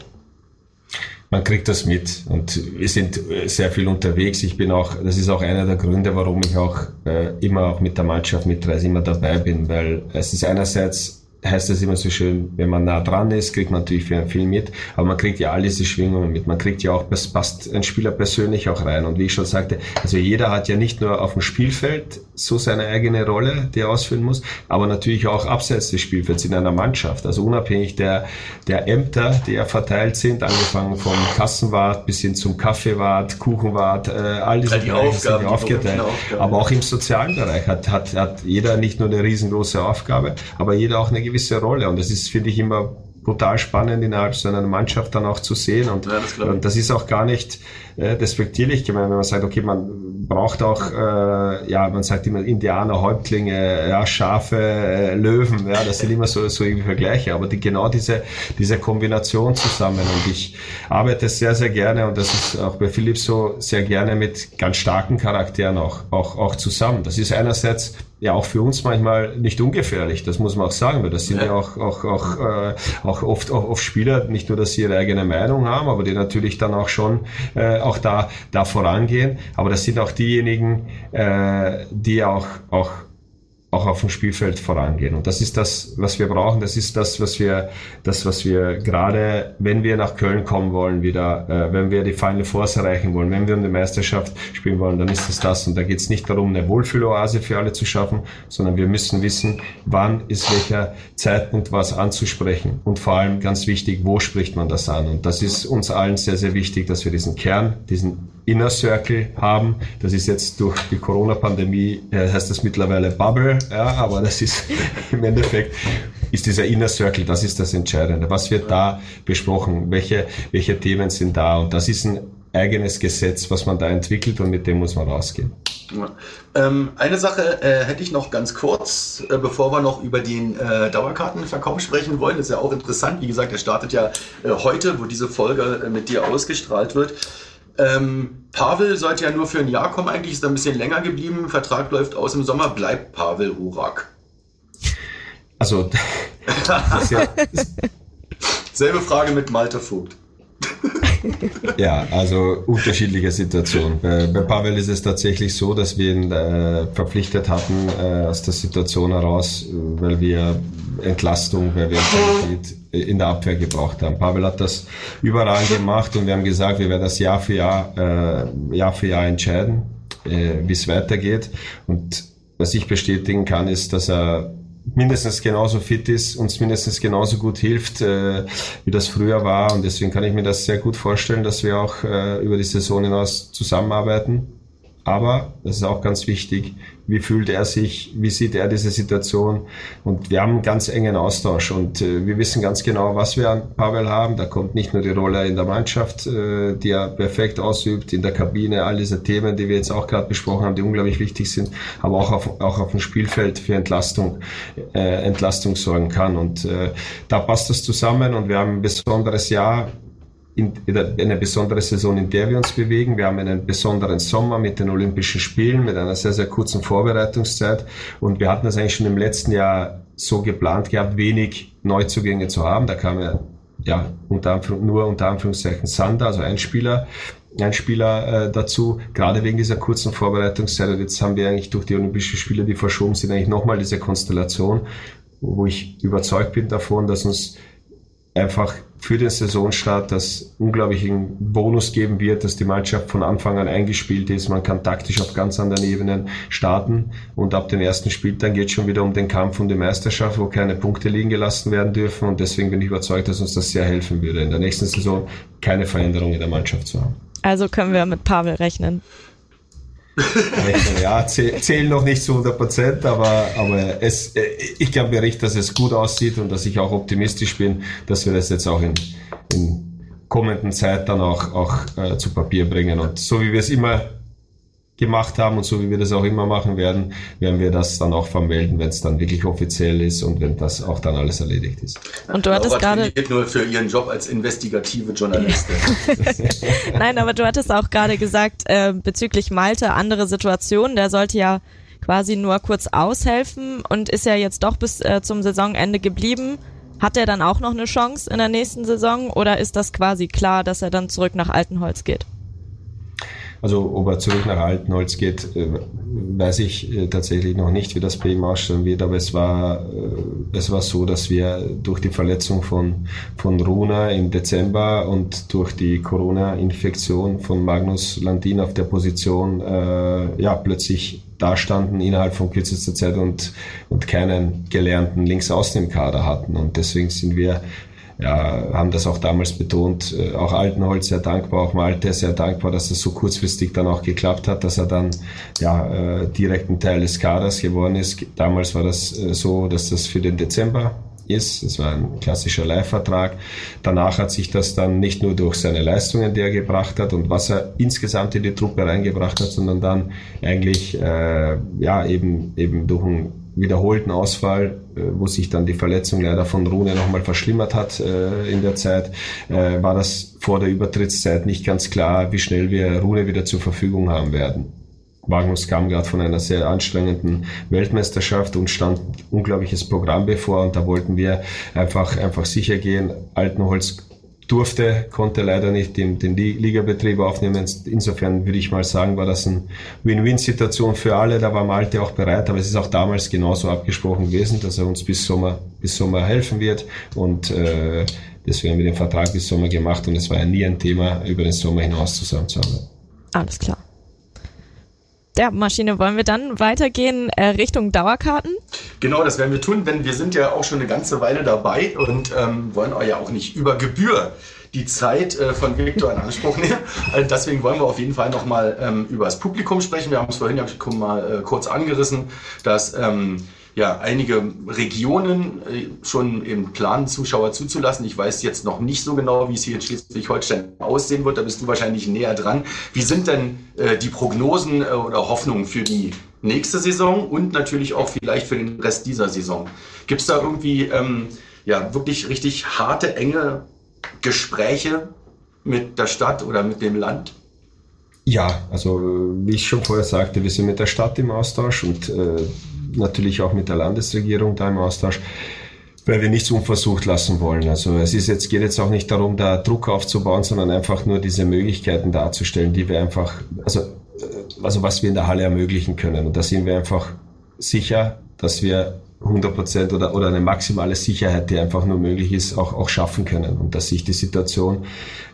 Man kriegt das mit und wir sind sehr viel unterwegs. Ich bin auch, das ist auch einer der Gründe, warum ich auch äh, immer auch mit der Mannschaft mitreise, immer dabei bin, weil es ist einerseits heißt das immer so schön, wenn man nah dran ist, kriegt man natürlich viel mit, aber man kriegt ja all diese Schwingungen mit. Man kriegt ja auch, das passt ein Spieler persönlich auch rein. Und wie ich schon sagte, also jeder hat ja nicht nur auf dem Spielfeld so seine eigene Rolle, die er ausfüllen muss, aber natürlich auch abseits des Spielfelds in einer Mannschaft. Also unabhängig der, der Ämter, die ja verteilt sind, angefangen vom Kassenwart bis hin zum Kaffeewart, Kuchenwart, äh, all diese
die Bereiche Aufgaben,
sind aufgeteilt. Aber auch im sozialen Bereich hat, hat, hat jeder nicht nur eine riesengroße Aufgabe, aber jeder auch eine gewisse gewisse Rolle. Und das ist, finde ich, immer brutal spannend innerhalb so einer Mannschaft dann auch zu sehen. Und, ja, das, und das ist auch gar nicht äh, despektierlich gemeint, wenn man sagt, okay, man braucht auch, äh, ja, man sagt immer Indianer, Häuptlinge, ja, Schafe, äh, Löwen, ja, das sind immer so, so irgendwie Vergleiche, aber die, genau diese, diese Kombination zusammen. Und ich arbeite sehr, sehr gerne und das ist auch bei Philipp so, sehr gerne mit ganz starken Charakteren auch, auch, auch zusammen. Das ist einerseits ja auch für uns manchmal nicht ungefährlich, das muss man auch sagen, weil das sind ja, ja auch, auch, auch, äh, auch oft, auch oft Spieler, nicht nur, dass sie ihre eigene Meinung haben, aber die natürlich dann auch schon äh, auch da, da vorangehen. Aber das sind auch diejenigen, äh, die auch, auch auch auf dem Spielfeld vorangehen. Und das ist das, was wir brauchen. Das ist das, was wir, das, was wir gerade, wenn wir nach Köln kommen wollen, wieder, äh, wenn wir die Final Force erreichen wollen, wenn wir um die Meisterschaft spielen wollen, dann ist es das. Und da geht es nicht darum, eine Wohlfühloase für alle zu schaffen, sondern wir müssen wissen, wann ist welcher Zeitpunkt was anzusprechen. Und vor allem ganz wichtig, wo spricht man das an? Und das ist uns allen sehr, sehr wichtig, dass wir diesen Kern, diesen Inner Circle haben. Das ist jetzt durch die Corona-Pandemie, äh, heißt das mittlerweile Bubble, ja, aber das ist (laughs) im Endeffekt ist dieser Inner Circle, das ist das Entscheidende. Was wird da besprochen? Welche, welche Themen sind da? Und das ist ein eigenes Gesetz, was man da entwickelt und mit dem muss man rausgehen.
Ähm, eine Sache äh, hätte ich noch ganz kurz, äh, bevor wir noch über den äh, Dauerkartenverkauf sprechen wollen. Das ist ja auch interessant. Wie gesagt, er startet ja äh, heute, wo diese Folge äh, mit dir ausgestrahlt wird. Ähm, Pavel sollte ja nur für ein Jahr kommen, eigentlich ist er ein bisschen länger geblieben. Vertrag läuft aus im Sommer. Bleibt Pavel Urak?
Also, (laughs)
ja selbe Frage mit Malte Vogt.
Ja, also unterschiedliche Situationen. Bei, bei, Pavel ist es tatsächlich so, dass wir ihn äh, verpflichtet hatten äh, aus der Situation heraus, weil wir Entlastung, weil wir Qualität in der Abwehr gebraucht haben. Pavel hat das überall gemacht und wir haben gesagt, wir werden das Jahr für Jahr, äh, Jahr für Jahr entscheiden, äh, wie es weitergeht. Und was ich bestätigen kann, ist, dass er mindestens genauso fit ist, uns mindestens genauso gut hilft, äh, wie das früher war. Und deswegen kann ich mir das sehr gut vorstellen, dass wir auch äh, über die Saison hinaus zusammenarbeiten. Aber, das ist auch ganz wichtig, wie fühlt er sich, wie sieht er diese Situation. Und wir haben einen ganz engen Austausch und äh, wir wissen ganz genau, was wir an Pavel haben. Da kommt nicht nur die Rolle in der Mannschaft, äh, die er perfekt ausübt, in der Kabine, all diese Themen, die wir jetzt auch gerade besprochen haben, die unglaublich wichtig sind, aber auch auf, auch auf dem Spielfeld für Entlastung, äh, Entlastung sorgen kann. Und äh, da passt das zusammen und wir haben ein besonderes Jahr in, eine besondere Saison, in der wir uns bewegen. Wir haben einen besonderen Sommer mit den Olympischen Spielen, mit einer sehr, sehr kurzen Vorbereitungszeit. Und wir hatten das eigentlich schon im letzten Jahr so geplant gehabt, wenig Neuzugänge zu haben. Da kam ja, ja unter nur unter Anführungszeichen Sander, also ein Spieler, ein Spieler äh, dazu, gerade wegen dieser kurzen Vorbereitungszeit. Und jetzt haben wir eigentlich durch die Olympischen Spiele, die verschoben sind, eigentlich nochmal diese Konstellation, wo ich überzeugt bin davon, dass uns einfach für den Saisonstart das unglaublichen Bonus geben wird, dass die Mannschaft von Anfang an eingespielt ist. Man kann taktisch auf ganz anderen Ebenen starten und ab dem ersten Spieltag geht es schon wieder um den Kampf um die Meisterschaft, wo keine Punkte liegen gelassen werden dürfen und deswegen bin ich überzeugt, dass uns das sehr helfen würde, in der nächsten Saison keine Veränderung in der Mannschaft zu haben.
Also können wir mit Pavel rechnen
ja, zählen noch nicht zu 100 Prozent, aber, aber es, äh, ich glaube mir dass es gut aussieht und dass ich auch optimistisch bin, dass wir das jetzt auch in, in kommenden Zeit dann auch, auch äh, zu Papier bringen. Und so wie wir es immer gemacht haben und so wie wir das auch immer machen werden, werden wir das dann auch vermelden, wenn es dann wirklich offiziell ist und wenn das auch dann alles erledigt ist.
Und du hattest gerade
nur für ihren Job als investigative Journalistin. (laughs)
Nein, aber du hattest auch gerade gesagt äh, bezüglich Malte andere Situation. Der sollte ja quasi nur kurz aushelfen und ist ja jetzt doch bis äh, zum Saisonende geblieben. Hat er dann auch noch eine Chance in der nächsten Saison oder ist das quasi klar, dass er dann zurück nach Altenholz geht?
Also ob er zurück nach Altenholz geht, äh, weiß ich äh, tatsächlich noch nicht, wie das bei ihm ausschauen wird. Aber es war, äh, es war so, dass wir durch die Verletzung von, von Runa im Dezember und durch die Corona-Infektion von Magnus Landin auf der Position äh, ja plötzlich dastanden innerhalb von kürzester Zeit und, und keinen gelernten Linksaußen im Kader hatten. Und deswegen sind wir ja, haben das auch damals betont, äh, auch Altenholz sehr dankbar, auch Malte sehr dankbar, dass das so kurzfristig dann auch geklappt hat, dass er dann ja äh, direkt ein Teil des Kaders geworden ist. Damals war das äh, so, dass das für den Dezember ist. Es war ein klassischer Leihvertrag. Danach hat sich das dann nicht nur durch seine Leistungen, die er gebracht hat und was er insgesamt in die Truppe reingebracht hat, sondern dann eigentlich äh, ja eben eben durch ein wiederholten Ausfall, äh, wo sich dann die Verletzung leider von Rune nochmal verschlimmert hat äh, in der Zeit, äh, war das vor der Übertrittszeit nicht ganz klar, wie schnell wir Rune wieder zur Verfügung haben werden. Magnus kam gerade von einer sehr anstrengenden Weltmeisterschaft und stand unglaubliches Programm bevor und da wollten wir einfach, einfach sicher gehen. Altenholz durfte, konnte leider nicht den, den Ligabetrieb aufnehmen. Insofern würde ich mal sagen, war das eine Win-Win-Situation für alle. Da war Malte auch bereit, aber es ist auch damals genauso abgesprochen gewesen, dass er uns bis Sommer, bis Sommer helfen wird. Und äh, deswegen haben wir den Vertrag bis Sommer gemacht und es war ja nie ein Thema, über den Sommer hinaus zusammenzuarbeiten.
Alles klar der Maschine wollen wir dann weitergehen äh, Richtung Dauerkarten?
Genau, das werden wir tun, denn wir sind ja auch schon eine ganze Weile dabei und ähm, wollen euch ja auch nicht über Gebühr die Zeit äh, von Viktor in Anspruch (laughs) nehmen. Also deswegen wollen wir auf jeden Fall nochmal ähm, über das Publikum sprechen. Wir haben es vorhin ja mal äh, kurz angerissen, dass ähm, ja, einige Regionen äh, schon im Plan, Zuschauer zuzulassen. Ich weiß jetzt noch nicht so genau, wie es hier in Schleswig-Holstein aussehen wird. Da bist du wahrscheinlich näher dran. Wie sind denn äh, die Prognosen äh, oder Hoffnungen für die nächste Saison und natürlich auch vielleicht für den Rest dieser Saison? Gibt es da irgendwie ähm, ja, wirklich richtig harte, enge Gespräche mit der Stadt oder mit dem Land?
Ja, also wie ich schon vorher sagte, wir sind mit der Stadt im Austausch und äh, natürlich auch mit der Landesregierung da im Austausch, weil wir nichts unversucht lassen wollen. Also es ist jetzt, geht jetzt auch nicht darum, da Druck aufzubauen, sondern einfach nur diese Möglichkeiten darzustellen, die wir einfach, also, also was wir in der Halle ermöglichen können. Und da sind wir einfach sicher, dass wir 100 oder, oder eine maximale Sicherheit, die einfach nur möglich ist, auch, auch schaffen können und dass sich die Situation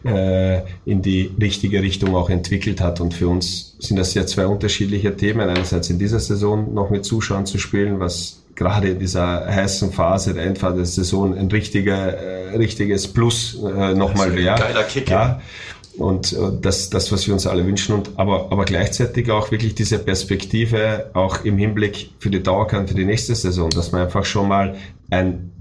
äh, in die richtige Richtung auch entwickelt hat. Und für uns sind das ja zwei unterschiedliche Themen. Einerseits in dieser Saison noch mit Zuschauern zu spielen, was gerade in dieser heißen Phase der Endphase der Saison ein richtiger, äh, richtiges Plus äh, nochmal wäre.
Geiler Kick,
ja. ja und äh, das, das, was wir uns alle wünschen. Und aber, aber gleichzeitig auch wirklich diese Perspektive auch im Hinblick für die Dauerkarte für die nächste Saison, dass man einfach schon mal ein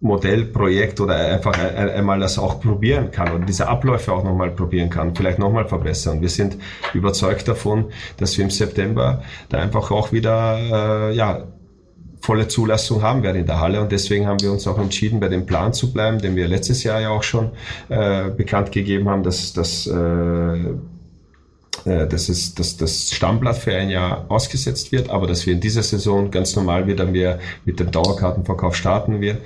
Modellprojekt oder einfach einmal das auch probieren kann oder diese Abläufe auch nochmal probieren kann, vielleicht nochmal verbessern. Wir sind überzeugt davon, dass wir im September da einfach auch wieder äh, ja, volle Zulassung haben werden in der Halle und deswegen haben wir uns auch entschieden, bei dem Plan zu bleiben, den wir letztes Jahr ja auch schon äh, bekannt gegeben haben, dass, dass äh, äh, dass, es, dass das Stammblatt für ein Jahr ausgesetzt wird, aber dass wir in dieser Saison ganz normal wieder wir mit dem Dauerkartenverkauf starten werden.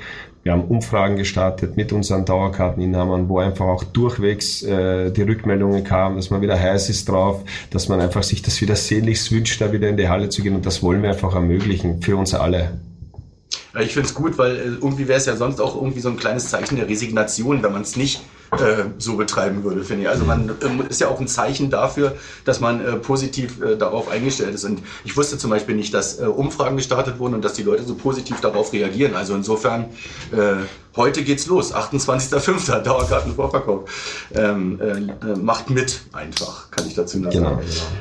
Wir haben Umfragen gestartet mit unseren Dauerkarteninhabern, wo einfach auch durchwegs äh, die Rückmeldungen kamen, dass man wieder heiß ist drauf, dass man einfach sich das wieder sehnlichst wünscht, da wieder in die Halle zu gehen. Und das wollen wir einfach ermöglichen für uns alle.
Ich finde es gut, weil äh, irgendwie wäre es ja sonst auch irgendwie so ein kleines Zeichen der Resignation, wenn man es nicht äh, so betreiben würde, finde ich. Also man äh, ist ja auch ein Zeichen dafür, dass man äh, positiv äh, darauf eingestellt ist. Und ich wusste zum Beispiel nicht, dass Umfragen gestartet wurden und dass die Leute so positiv darauf reagieren. Also insofern, heute geht's los, 28.05. Dauerkartenvorverkauf. Ähm, macht mit einfach, kann ich dazu genau, sagen.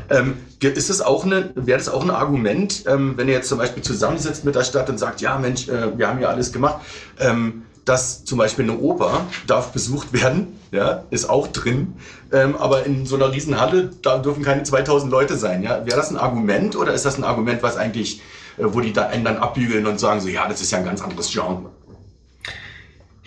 Genau. Ähm, ist es auch eine, wäre das auch ein Argument, ähm, wenn ihr jetzt zum Beispiel zusammensitzt mit der Stadt und sagt, ja Mensch, wir haben ja alles gemacht, ähm, dass zum Beispiel eine Oper darf besucht werden, ja, ist auch drin, ähm, aber in so einer Riesenhalle, da dürfen keine 2000 Leute sein, ja. Wäre das ein Argument oder ist das ein Argument, was eigentlich, äh, wo die da einen dann abbügeln und sagen so, ja, das ist ja ein ganz anderes Genre?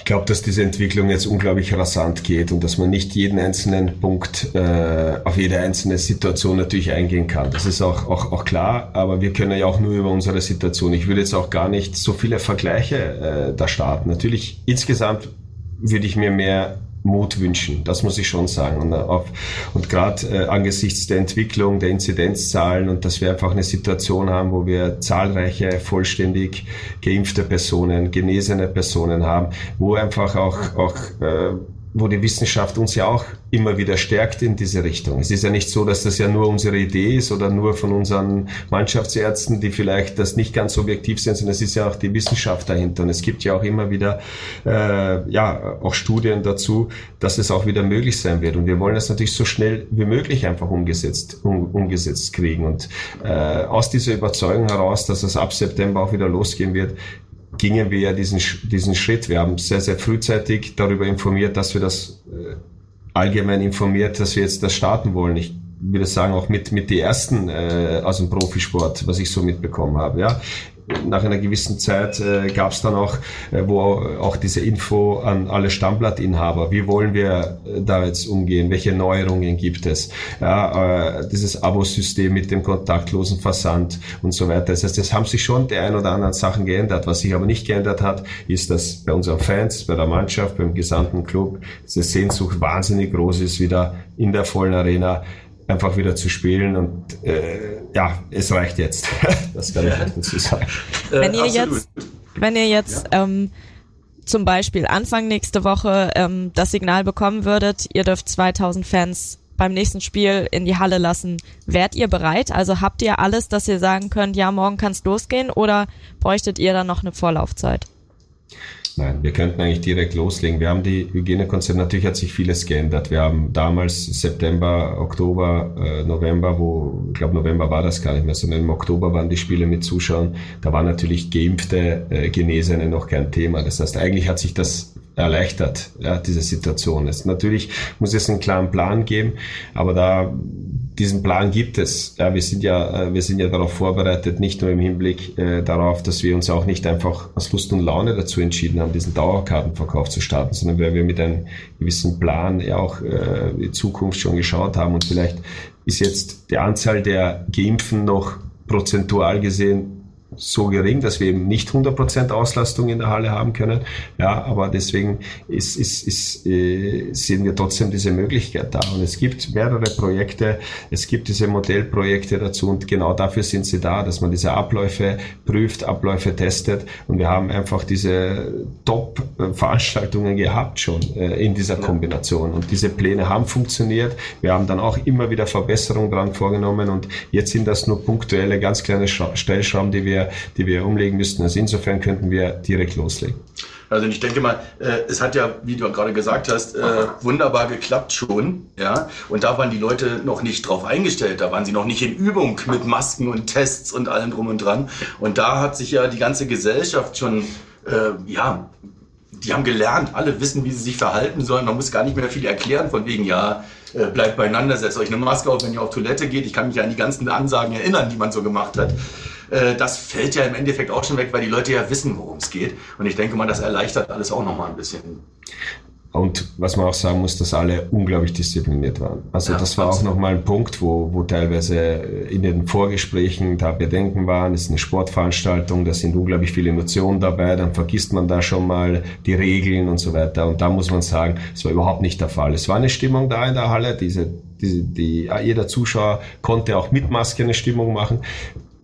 Ich glaube, dass diese Entwicklung jetzt unglaublich rasant geht und dass man nicht jeden einzelnen Punkt äh, auf jede einzelne Situation natürlich eingehen kann. Das ist auch, auch, auch klar, aber wir können ja auch nur über unsere Situation. Ich würde jetzt auch gar nicht so viele Vergleiche äh, da starten. Natürlich insgesamt würde ich mir mehr Mut wünschen. Das muss ich schon sagen. Und, äh, und gerade äh, angesichts der Entwicklung der Inzidenzzahlen und dass wir einfach eine Situation haben, wo wir zahlreiche vollständig geimpfte Personen, genesene Personen haben, wo einfach auch, auch äh, wo die Wissenschaft uns ja auch immer wieder stärkt in diese Richtung. Es ist ja nicht so, dass das ja nur unsere Idee ist oder nur von unseren Mannschaftsärzten, die vielleicht das nicht ganz objektiv sind, sondern es ist ja auch die Wissenschaft dahinter. Und es gibt ja auch immer wieder äh, ja auch Studien dazu, dass es auch wieder möglich sein wird. Und wir wollen das natürlich so schnell wie möglich einfach umgesetzt um, umgesetzt kriegen. Und äh, aus dieser Überzeugung heraus, dass es ab September auch wieder losgehen wird, gingen wir ja diesen, diesen Schritt. Wir haben sehr, sehr frühzeitig darüber informiert, dass wir das äh, allgemein informiert, dass wir jetzt das starten wollen. Ich würde sagen, auch mit, mit die ersten äh, aus dem Profisport, was ich so mitbekommen habe. Ja nach einer gewissen Zeit äh, gab es dann auch, äh, wo auch diese Info an alle Stammblattinhaber, wie wollen wir äh, da jetzt umgehen, welche Neuerungen gibt es, ja, äh, dieses Abo-System mit dem kontaktlosen Versand und so weiter. Das heißt, es haben sich schon die ein oder anderen Sachen geändert. Was sich aber nicht geändert hat, ist, dass bei unseren Fans, bei der Mannschaft, beim gesamten Club diese Sehnsucht wahnsinnig groß ist, wieder in der vollen Arena einfach wieder zu spielen und äh, ja, es reicht jetzt. (laughs) das kann ich dazu sagen.
Äh, wenn ihr jetzt, wenn ihr jetzt ja. ähm, zum Beispiel Anfang nächste Woche ähm, das Signal bekommen würdet, ihr dürft 2000 Fans beim nächsten Spiel in die Halle lassen, wärt ihr bereit? Also habt ihr alles, dass ihr sagen könnt, ja, morgen kann es losgehen oder bräuchtet ihr dann noch eine Vorlaufzeit?
Nein, wir könnten eigentlich direkt loslegen. Wir haben die Hygienekonzepte, natürlich hat sich vieles geändert. Wir haben damals September, Oktober, äh, November, wo, ich glaube November war das gar nicht mehr, sondern im Oktober waren die Spiele mit Zuschauern. Da war natürlich geimpfte, äh, Genesene noch kein Thema. Das heißt, eigentlich hat sich das erleichtert, ja, diese Situation. Es, natürlich muss es einen klaren Plan geben, aber da diesen Plan gibt es. Ja, wir sind ja, äh, wir sind ja darauf vorbereitet, nicht nur im Hinblick äh, darauf, dass wir uns auch nicht einfach aus Lust und Laune dazu entschieden haben, diesen Dauerkartenverkauf zu starten, sondern weil wir mit einem gewissen Plan ja auch äh, die Zukunft schon geschaut haben und vielleicht ist jetzt die Anzahl der Geimpften noch prozentual gesehen so gering, dass wir eben nicht 100% Auslastung in der Halle haben können. Ja, aber deswegen ist, ist, ist, äh, sehen wir trotzdem diese Möglichkeit da. Und es gibt mehrere Projekte, es gibt diese Modellprojekte dazu und genau dafür sind sie da, dass man diese Abläufe prüft, Abläufe testet und wir haben einfach diese Top-Veranstaltungen gehabt schon äh, in dieser Kombination und diese Pläne haben funktioniert. Wir haben dann auch immer wieder Verbesserungen dran vorgenommen und jetzt sind das nur punktuelle, ganz kleine Stellschrauben, die wir die wir umlegen müssten. Also insofern könnten wir direkt loslegen.
Also ich denke mal, äh, es hat ja, wie du gerade gesagt hast, äh, wunderbar geklappt schon, ja. Und da waren die Leute noch nicht drauf eingestellt, da waren sie noch nicht in Übung mit Masken und Tests und allem drum und dran. Und da hat sich ja die ganze Gesellschaft schon, äh, ja, die haben gelernt, alle wissen, wie sie sich verhalten sollen. Man muss gar nicht mehr viel erklären, von wegen, ja, äh, bleibt beieinander, setzt euch eine Maske auf, wenn ihr auf Toilette geht. Ich kann mich an die ganzen Ansagen erinnern, die man so gemacht hat. Äh, das fällt ja im Endeffekt auch schon weg, weil die Leute ja wissen, worum es geht. Und ich denke mal, das erleichtert alles auch nochmal ein bisschen.
Und was man auch sagen muss, dass alle unglaublich diszipliniert waren. Also ja, das war auch nochmal ein Punkt, wo, wo teilweise in den Vorgesprächen da Bedenken waren. Es ist eine Sportveranstaltung, da sind unglaublich viele Emotionen dabei, dann vergisst man da schon mal die Regeln und so weiter. Und da muss man sagen, es war überhaupt nicht der Fall. Es war eine Stimmung da in der Halle, diese, die, die, jeder Zuschauer konnte auch mit Maske eine Stimmung machen.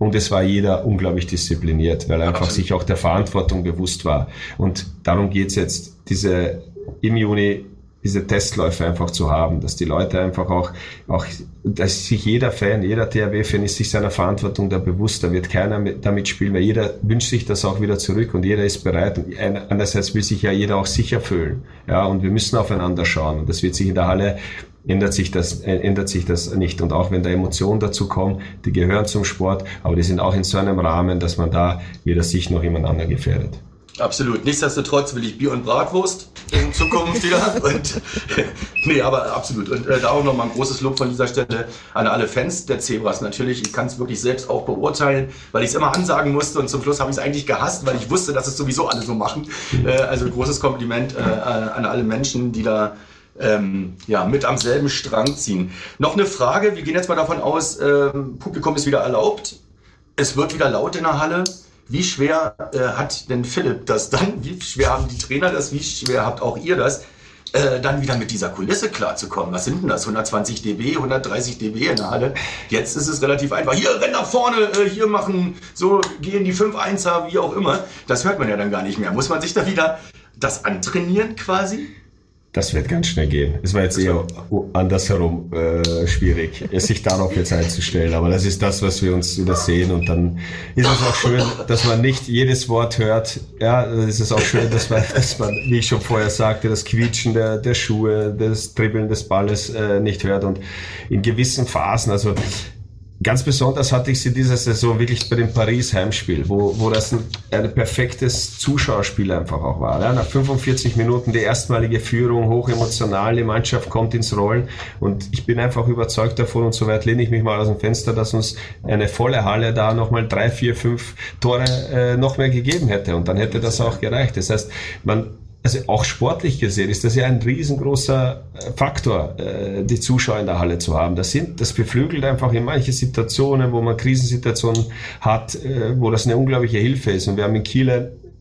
Und es war jeder unglaublich diszipliniert, weil er einfach Absolut. sich auch der Verantwortung bewusst war. Und darum geht's jetzt, diese im Juni diese Testläufe einfach zu haben, dass die Leute einfach auch, auch, dass sich jeder Fan, jeder THW-Fan ist sich seiner Verantwortung da bewusst, da wird keiner mit, damit spielen, weil jeder wünscht sich das auch wieder zurück und jeder ist bereit und andererseits will sich ja jeder auch sicher fühlen, ja, und wir müssen aufeinander schauen und das wird sich in der Halle ändert sich das, äh, ändert sich das nicht. Und auch wenn da Emotionen dazu kommen, die gehören zum Sport, aber die sind auch in so einem Rahmen, dass man da weder sich noch jemand anderen gefährdet.
Absolut. Nichtsdestotrotz will ich Bier und Bratwurst in Zukunft wieder. (laughs) Und, (laughs) nee, aber absolut. Und äh, da auch nochmal ein großes Lob von dieser Stelle an alle Fans der Zebras natürlich. Ich kann es wirklich selbst auch beurteilen, weil ich es immer ansagen musste und zum Schluss habe ich es eigentlich gehasst, weil ich wusste, dass es sowieso alle so machen. Äh, also großes Kompliment äh, an alle Menschen, die da ähm, ja, mit am selben Strang ziehen. Noch eine Frage, wir gehen jetzt mal davon aus, ähm, Publikum ist wieder erlaubt, es wird wieder laut in der Halle. Wie schwer äh, hat denn Philipp das dann? Wie schwer haben die Trainer das? Wie schwer habt auch ihr das? Äh, dann wieder mit dieser Kulisse klarzukommen. Was sind denn das? 120 dB, 130 dB in der Halle. Jetzt ist es relativ einfach. Hier, renn nach vorne, äh, hier machen, so gehen die 5-1er, wie auch immer. Das hört man ja dann gar nicht mehr. Muss man sich da wieder das antrainieren quasi?
Das wird ganz schnell gehen. Es war jetzt eher andersherum äh, schwierig, sich darauf jetzt einzustellen. Aber das ist das, was wir uns wieder sehen. Und dann ist es auch schön, dass man nicht jedes Wort hört. Ja, dann ist es auch schön, dass man, dass man wie ich schon vorher sagte, das Quietschen der, der Schuhe, das Dribbeln des Balles äh, nicht hört. Und in gewissen Phasen, also Ganz besonders hatte ich sie diese Saison wirklich bei dem Paris-Heimspiel, wo, wo das ein, ein perfektes Zuschauerspiel einfach auch war. Ja, nach 45 Minuten die erstmalige Führung, hochemotional, die Mannschaft kommt ins Rollen und ich bin einfach überzeugt davon und soweit lehne ich mich mal aus dem Fenster, dass uns eine volle Halle da nochmal drei, vier, fünf Tore äh, noch mehr gegeben hätte und dann hätte das auch gereicht. Das heißt, man also auch sportlich gesehen ist das ja ein riesengroßer äh, Faktor, äh, die Zuschauer in der Halle zu haben. Das sind, das beflügelt einfach in manche Situationen, wo man Krisensituationen hat, äh, wo das eine unglaubliche Hilfe ist. Und wir haben in Kiel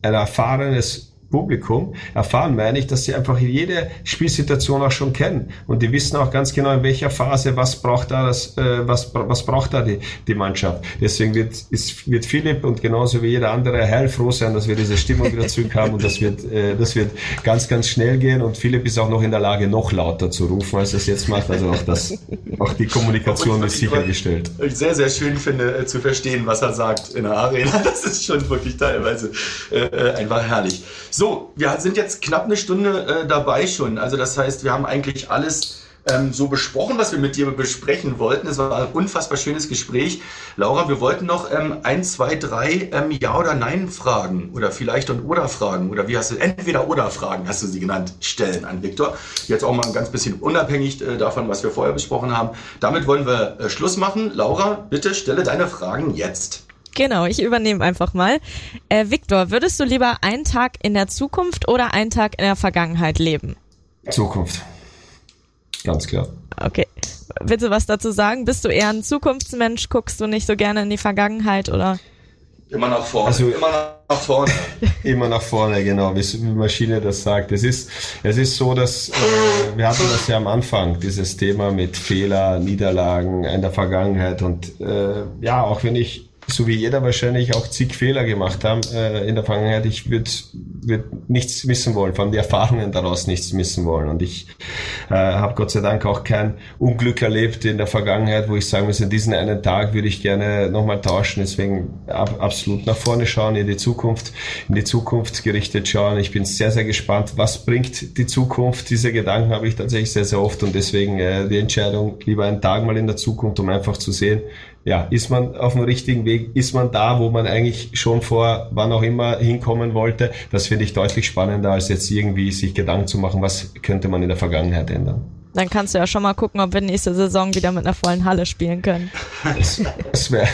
ein erfahrenes Publikum erfahren, meine ich, dass sie einfach jede Spielsituation auch schon kennen und die wissen auch ganz genau, in welcher Phase was braucht da das, äh, was, was braucht da die, die Mannschaft. Deswegen wird, ist, wird Philipp und genauso wie jeder andere heilfroh sein, dass wir diese Stimmung wieder zurück haben und das wird, äh, das wird ganz, ganz schnell gehen und Philipp ist auch noch in der Lage, noch lauter zu rufen, als er es jetzt macht. Also auch das, auch die Kommunikation ist sichergestellt.
Ich sehr, sehr schön finde, äh, zu verstehen, was er sagt in der Arena. (laughs) Das ist schon wirklich teilweise äh, äh einfach herrlich. So, wir sind jetzt knapp eine Stunde äh, dabei schon. Also das heißt, wir haben eigentlich alles ähm, so besprochen, was wir mit dir besprechen wollten. Es war ein unfassbar schönes Gespräch. Laura, wir wollten noch ähm, ein, zwei, drei ähm, Ja oder Nein Fragen oder vielleicht und oder Fragen oder wie hast du entweder oder Fragen hast du sie genannt stellen an Viktor. Jetzt auch mal ein ganz bisschen unabhängig äh, davon, was wir vorher besprochen haben. Damit wollen wir äh, Schluss machen. Laura, bitte stelle deine Fragen jetzt.
Genau, ich übernehme einfach mal. Äh, Viktor, würdest du lieber einen Tag in der Zukunft oder einen Tag in der Vergangenheit leben?
Zukunft. Ganz klar.
Okay. Willst du was dazu sagen? Bist du eher ein Zukunftsmensch? Guckst du nicht so gerne in die Vergangenheit oder?
Immer nach vorne. Also, immer nach vorne. (laughs)
immer nach vorne, genau, wie die Maschine das sagt. Es ist, es ist so, dass äh, wir hatten das ja am Anfang, dieses Thema mit Fehler, Niederlagen in der Vergangenheit. Und äh, ja, auch wenn ich so wie jeder wahrscheinlich auch zig Fehler gemacht haben äh, in der Vergangenheit. Ich würde würd nichts missen wollen, von den Erfahrungen daraus nichts missen wollen. Und ich äh, habe Gott sei Dank auch kein Unglück erlebt in der Vergangenheit, wo ich sagen muss, in diesen einen Tag würde ich gerne nochmal tauschen. Deswegen ab, absolut nach vorne schauen, in die Zukunft, in die Zukunft gerichtet schauen. Ich bin sehr, sehr gespannt, was bringt die Zukunft. Diese Gedanken habe ich tatsächlich sehr, sehr oft und deswegen äh, die Entscheidung, lieber einen Tag mal in der Zukunft, um einfach zu sehen, ja, ist man auf dem richtigen Weg, ist man da, wo man eigentlich schon vor wann auch immer hinkommen wollte. Das finde ich deutlich spannender, als jetzt irgendwie sich Gedanken zu machen, was könnte man in der Vergangenheit ändern.
Dann kannst du ja schon mal gucken, ob wir nächste Saison wieder mit einer vollen Halle spielen können.
Das, das wäre.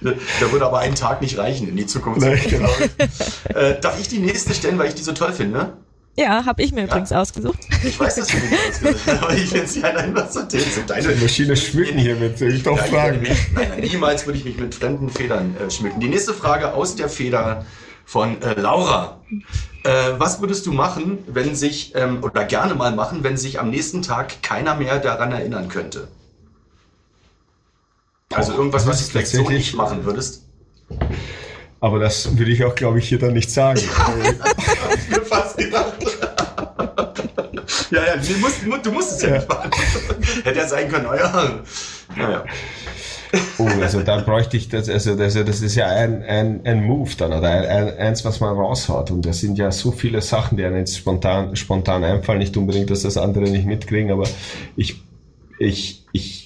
Da würde aber ein Tag nicht reichen in die Zukunft. Nein, genau. (laughs) äh, darf ich die nächste stellen, weil ich die so toll finde?
Ja, habe ich mir ja. übrigens ausgesucht.
Ich weiß, dass du mir ausgesucht hast, aber ich finde sie halt einfach so
das sind deine Maschine schmücken hier mit ich doch fragen.
Nein, nein, niemals würde ich mich mit fremden Federn äh, schmücken. Die nächste Frage aus der Feder von äh, Laura. Äh, was würdest du machen, wenn sich, ähm, oder gerne mal machen, wenn sich am nächsten Tag keiner mehr daran erinnern könnte? Also irgendwas, was du vielleicht so nicht machen würdest?
Aber das würde ich auch, glaube ich, hier dann nicht sagen.
hab (laughs) ich mir fast gedacht. Ja, ja, du musst, du musst es ja, ja. nicht machen. (laughs) Hätte ja sein können, euer. Naja.
Oh, also da bräuchte ich das, also das, das ist ja ein, ein, ein Move dann oder ein, ein, eins, was man raushaut. Und das sind ja so viele Sachen, die einem jetzt spontan, spontan einfallen. Nicht unbedingt, dass das andere nicht mitkriegen, aber ich, ich, ich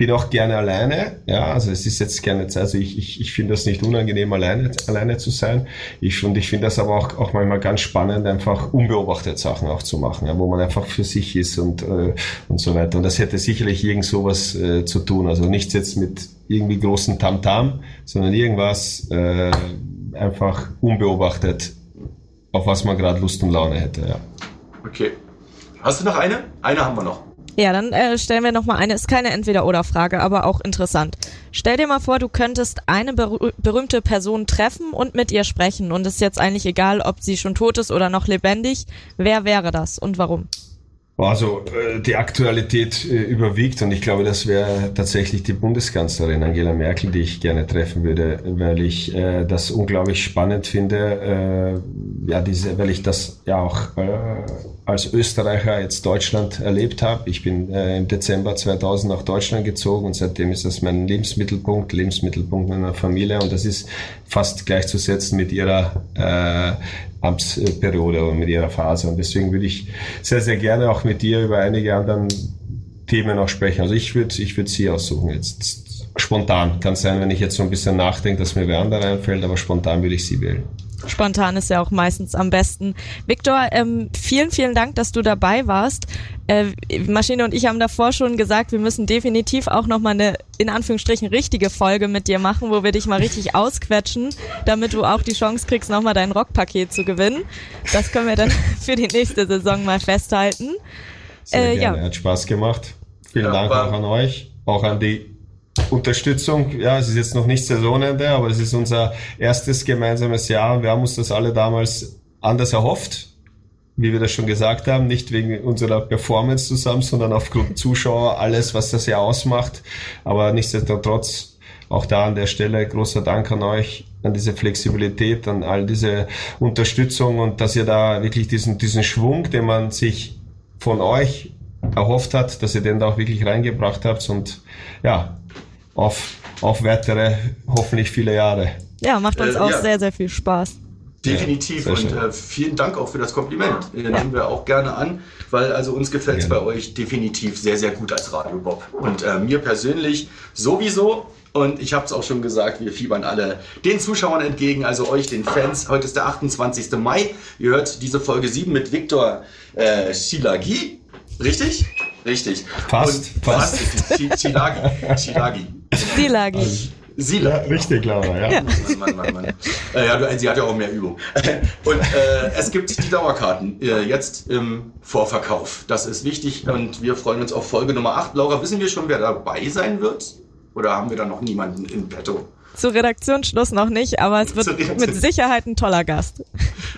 bin auch gerne alleine. Ja, also es ist jetzt gerne, also ich, ich, ich finde das nicht unangenehm, alleine, alleine zu sein. Ich, und ich finde das aber auch, auch manchmal ganz spannend, einfach unbeobachtet Sachen auch zu machen, ja, wo man einfach für sich ist und, äh, und so weiter. Und das hätte sicherlich irgend sowas äh, zu tun. Also nichts jetzt mit irgendwie großen Tamtam, -Tam, sondern irgendwas äh, einfach unbeobachtet, auf was man gerade Lust und Laune hätte. Ja.
Okay. Hast du noch eine? Eine haben wir noch.
Ja, dann äh, stellen wir nochmal eine, ist keine Entweder-Oder-Frage, aber auch interessant. Stell dir mal vor, du könntest eine berüh berühmte Person treffen und mit ihr sprechen und es ist jetzt eigentlich egal, ob sie schon tot ist oder noch lebendig. Wer wäre das und warum?
Also die Aktualität äh, überwiegt und ich glaube, das wäre tatsächlich die Bundeskanzlerin Angela Merkel, die ich gerne treffen würde, weil ich äh, das unglaublich spannend finde, ja diese, weil ich das ja auch als Österreicher jetzt Deutschland erlebt habe. Ich bin im Dezember 2000 nach Deutschland gezogen und seitdem ist das mein Lebensmittelpunkt, Lebensmittelpunkt meiner Familie und das ist fast gleichzusetzen mit ihrer Amtsperiode oder mit ihrer Phase. Und deswegen würde ich sehr, sehr gerne auch mit dir über einige anderen Themen auch sprechen. Also ich würde ich würde sie aussuchen jetzt. Spontan. Kann sein, wenn ich jetzt so ein bisschen nachdenke, dass mir wer andere einfällt, aber spontan würde ich sie wählen.
Spontan ist ja auch meistens am besten. Viktor, ähm, vielen, vielen Dank, dass du dabei warst. Äh, Maschine und ich haben davor schon gesagt, wir müssen definitiv auch nochmal eine, in Anführungsstrichen, richtige Folge mit dir machen, wo wir dich mal richtig (laughs) ausquetschen, damit du auch die Chance kriegst, nochmal dein Rockpaket zu gewinnen. Das können wir dann (laughs) für die nächste Saison mal festhalten.
Sehr äh, gerne. Ja. Hat Spaß gemacht. Vielen ja, Dank auch an euch, auch an die Unterstützung, ja, es ist jetzt noch nicht Saisonende, aber es ist unser erstes gemeinsames Jahr. Wir haben uns das alle damals anders erhofft, wie wir das schon gesagt haben, nicht wegen unserer Performance zusammen, sondern aufgrund Zuschauer, alles, was das Jahr ausmacht. Aber nichtsdestotrotz, auch da an der Stelle großer Dank an euch, an diese Flexibilität, an all diese Unterstützung und dass ihr da wirklich diesen, diesen Schwung, den man sich von euch erhofft hat, dass ihr den da auch wirklich reingebracht habt. Und ja, auf, auf weitere, hoffentlich viele Jahre.
Ja, macht uns äh, auch ja. sehr, sehr viel Spaß.
Definitiv ja, und äh, vielen Dank auch für das Kompliment. Äh, ja. Nehmen wir auch gerne an, weil also uns gefällt es bei euch definitiv sehr, sehr gut als Radio Bob. Und äh, mir persönlich sowieso. Und ich habe es auch schon gesagt, wir fiebern alle den Zuschauern entgegen, also euch, den Fans. Heute ist der 28. Mai. Ihr hört diese Folge 7 mit Viktor äh, Shilagi. Richtig? Richtig.
Fast, Und fast.
fast. Chilagi. Chilagi.
Silagi.
Sila. Ja, richtig, Laura, ja. ja.
Mann, Mann, Mann, Mann. Äh, ja, sie hat ja auch mehr Übung. Und äh, es gibt die Dauerkarten äh, jetzt im Vorverkauf. Das ist wichtig und wir freuen uns auf Folge Nummer 8. Laura, wissen wir schon, wer dabei sein wird? Oder haben wir da noch niemanden in petto?
Zu Redaktionsschluss noch nicht, aber es wird mit Sicherheit ein toller Gast.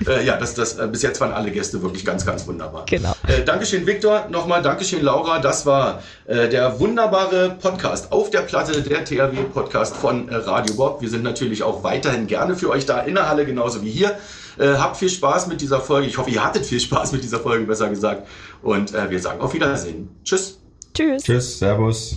Äh, ja, das, das, äh, bis jetzt waren alle Gäste wirklich ganz, ganz wunderbar.
Genau.
Äh, Dankeschön, Viktor. Nochmal Dankeschön, Laura. Das war äh, der wunderbare Podcast auf der Platte, der THW-Podcast von äh, Radio Bob. Wir sind natürlich auch weiterhin gerne für euch da in der Halle, genauso wie hier. Äh, habt viel Spaß mit dieser Folge. Ich hoffe, ihr hattet viel Spaß mit dieser Folge, besser gesagt. Und wir sagen auf Wiedersehen. Tschüss.
Tschüss.
Tschüss. Servus.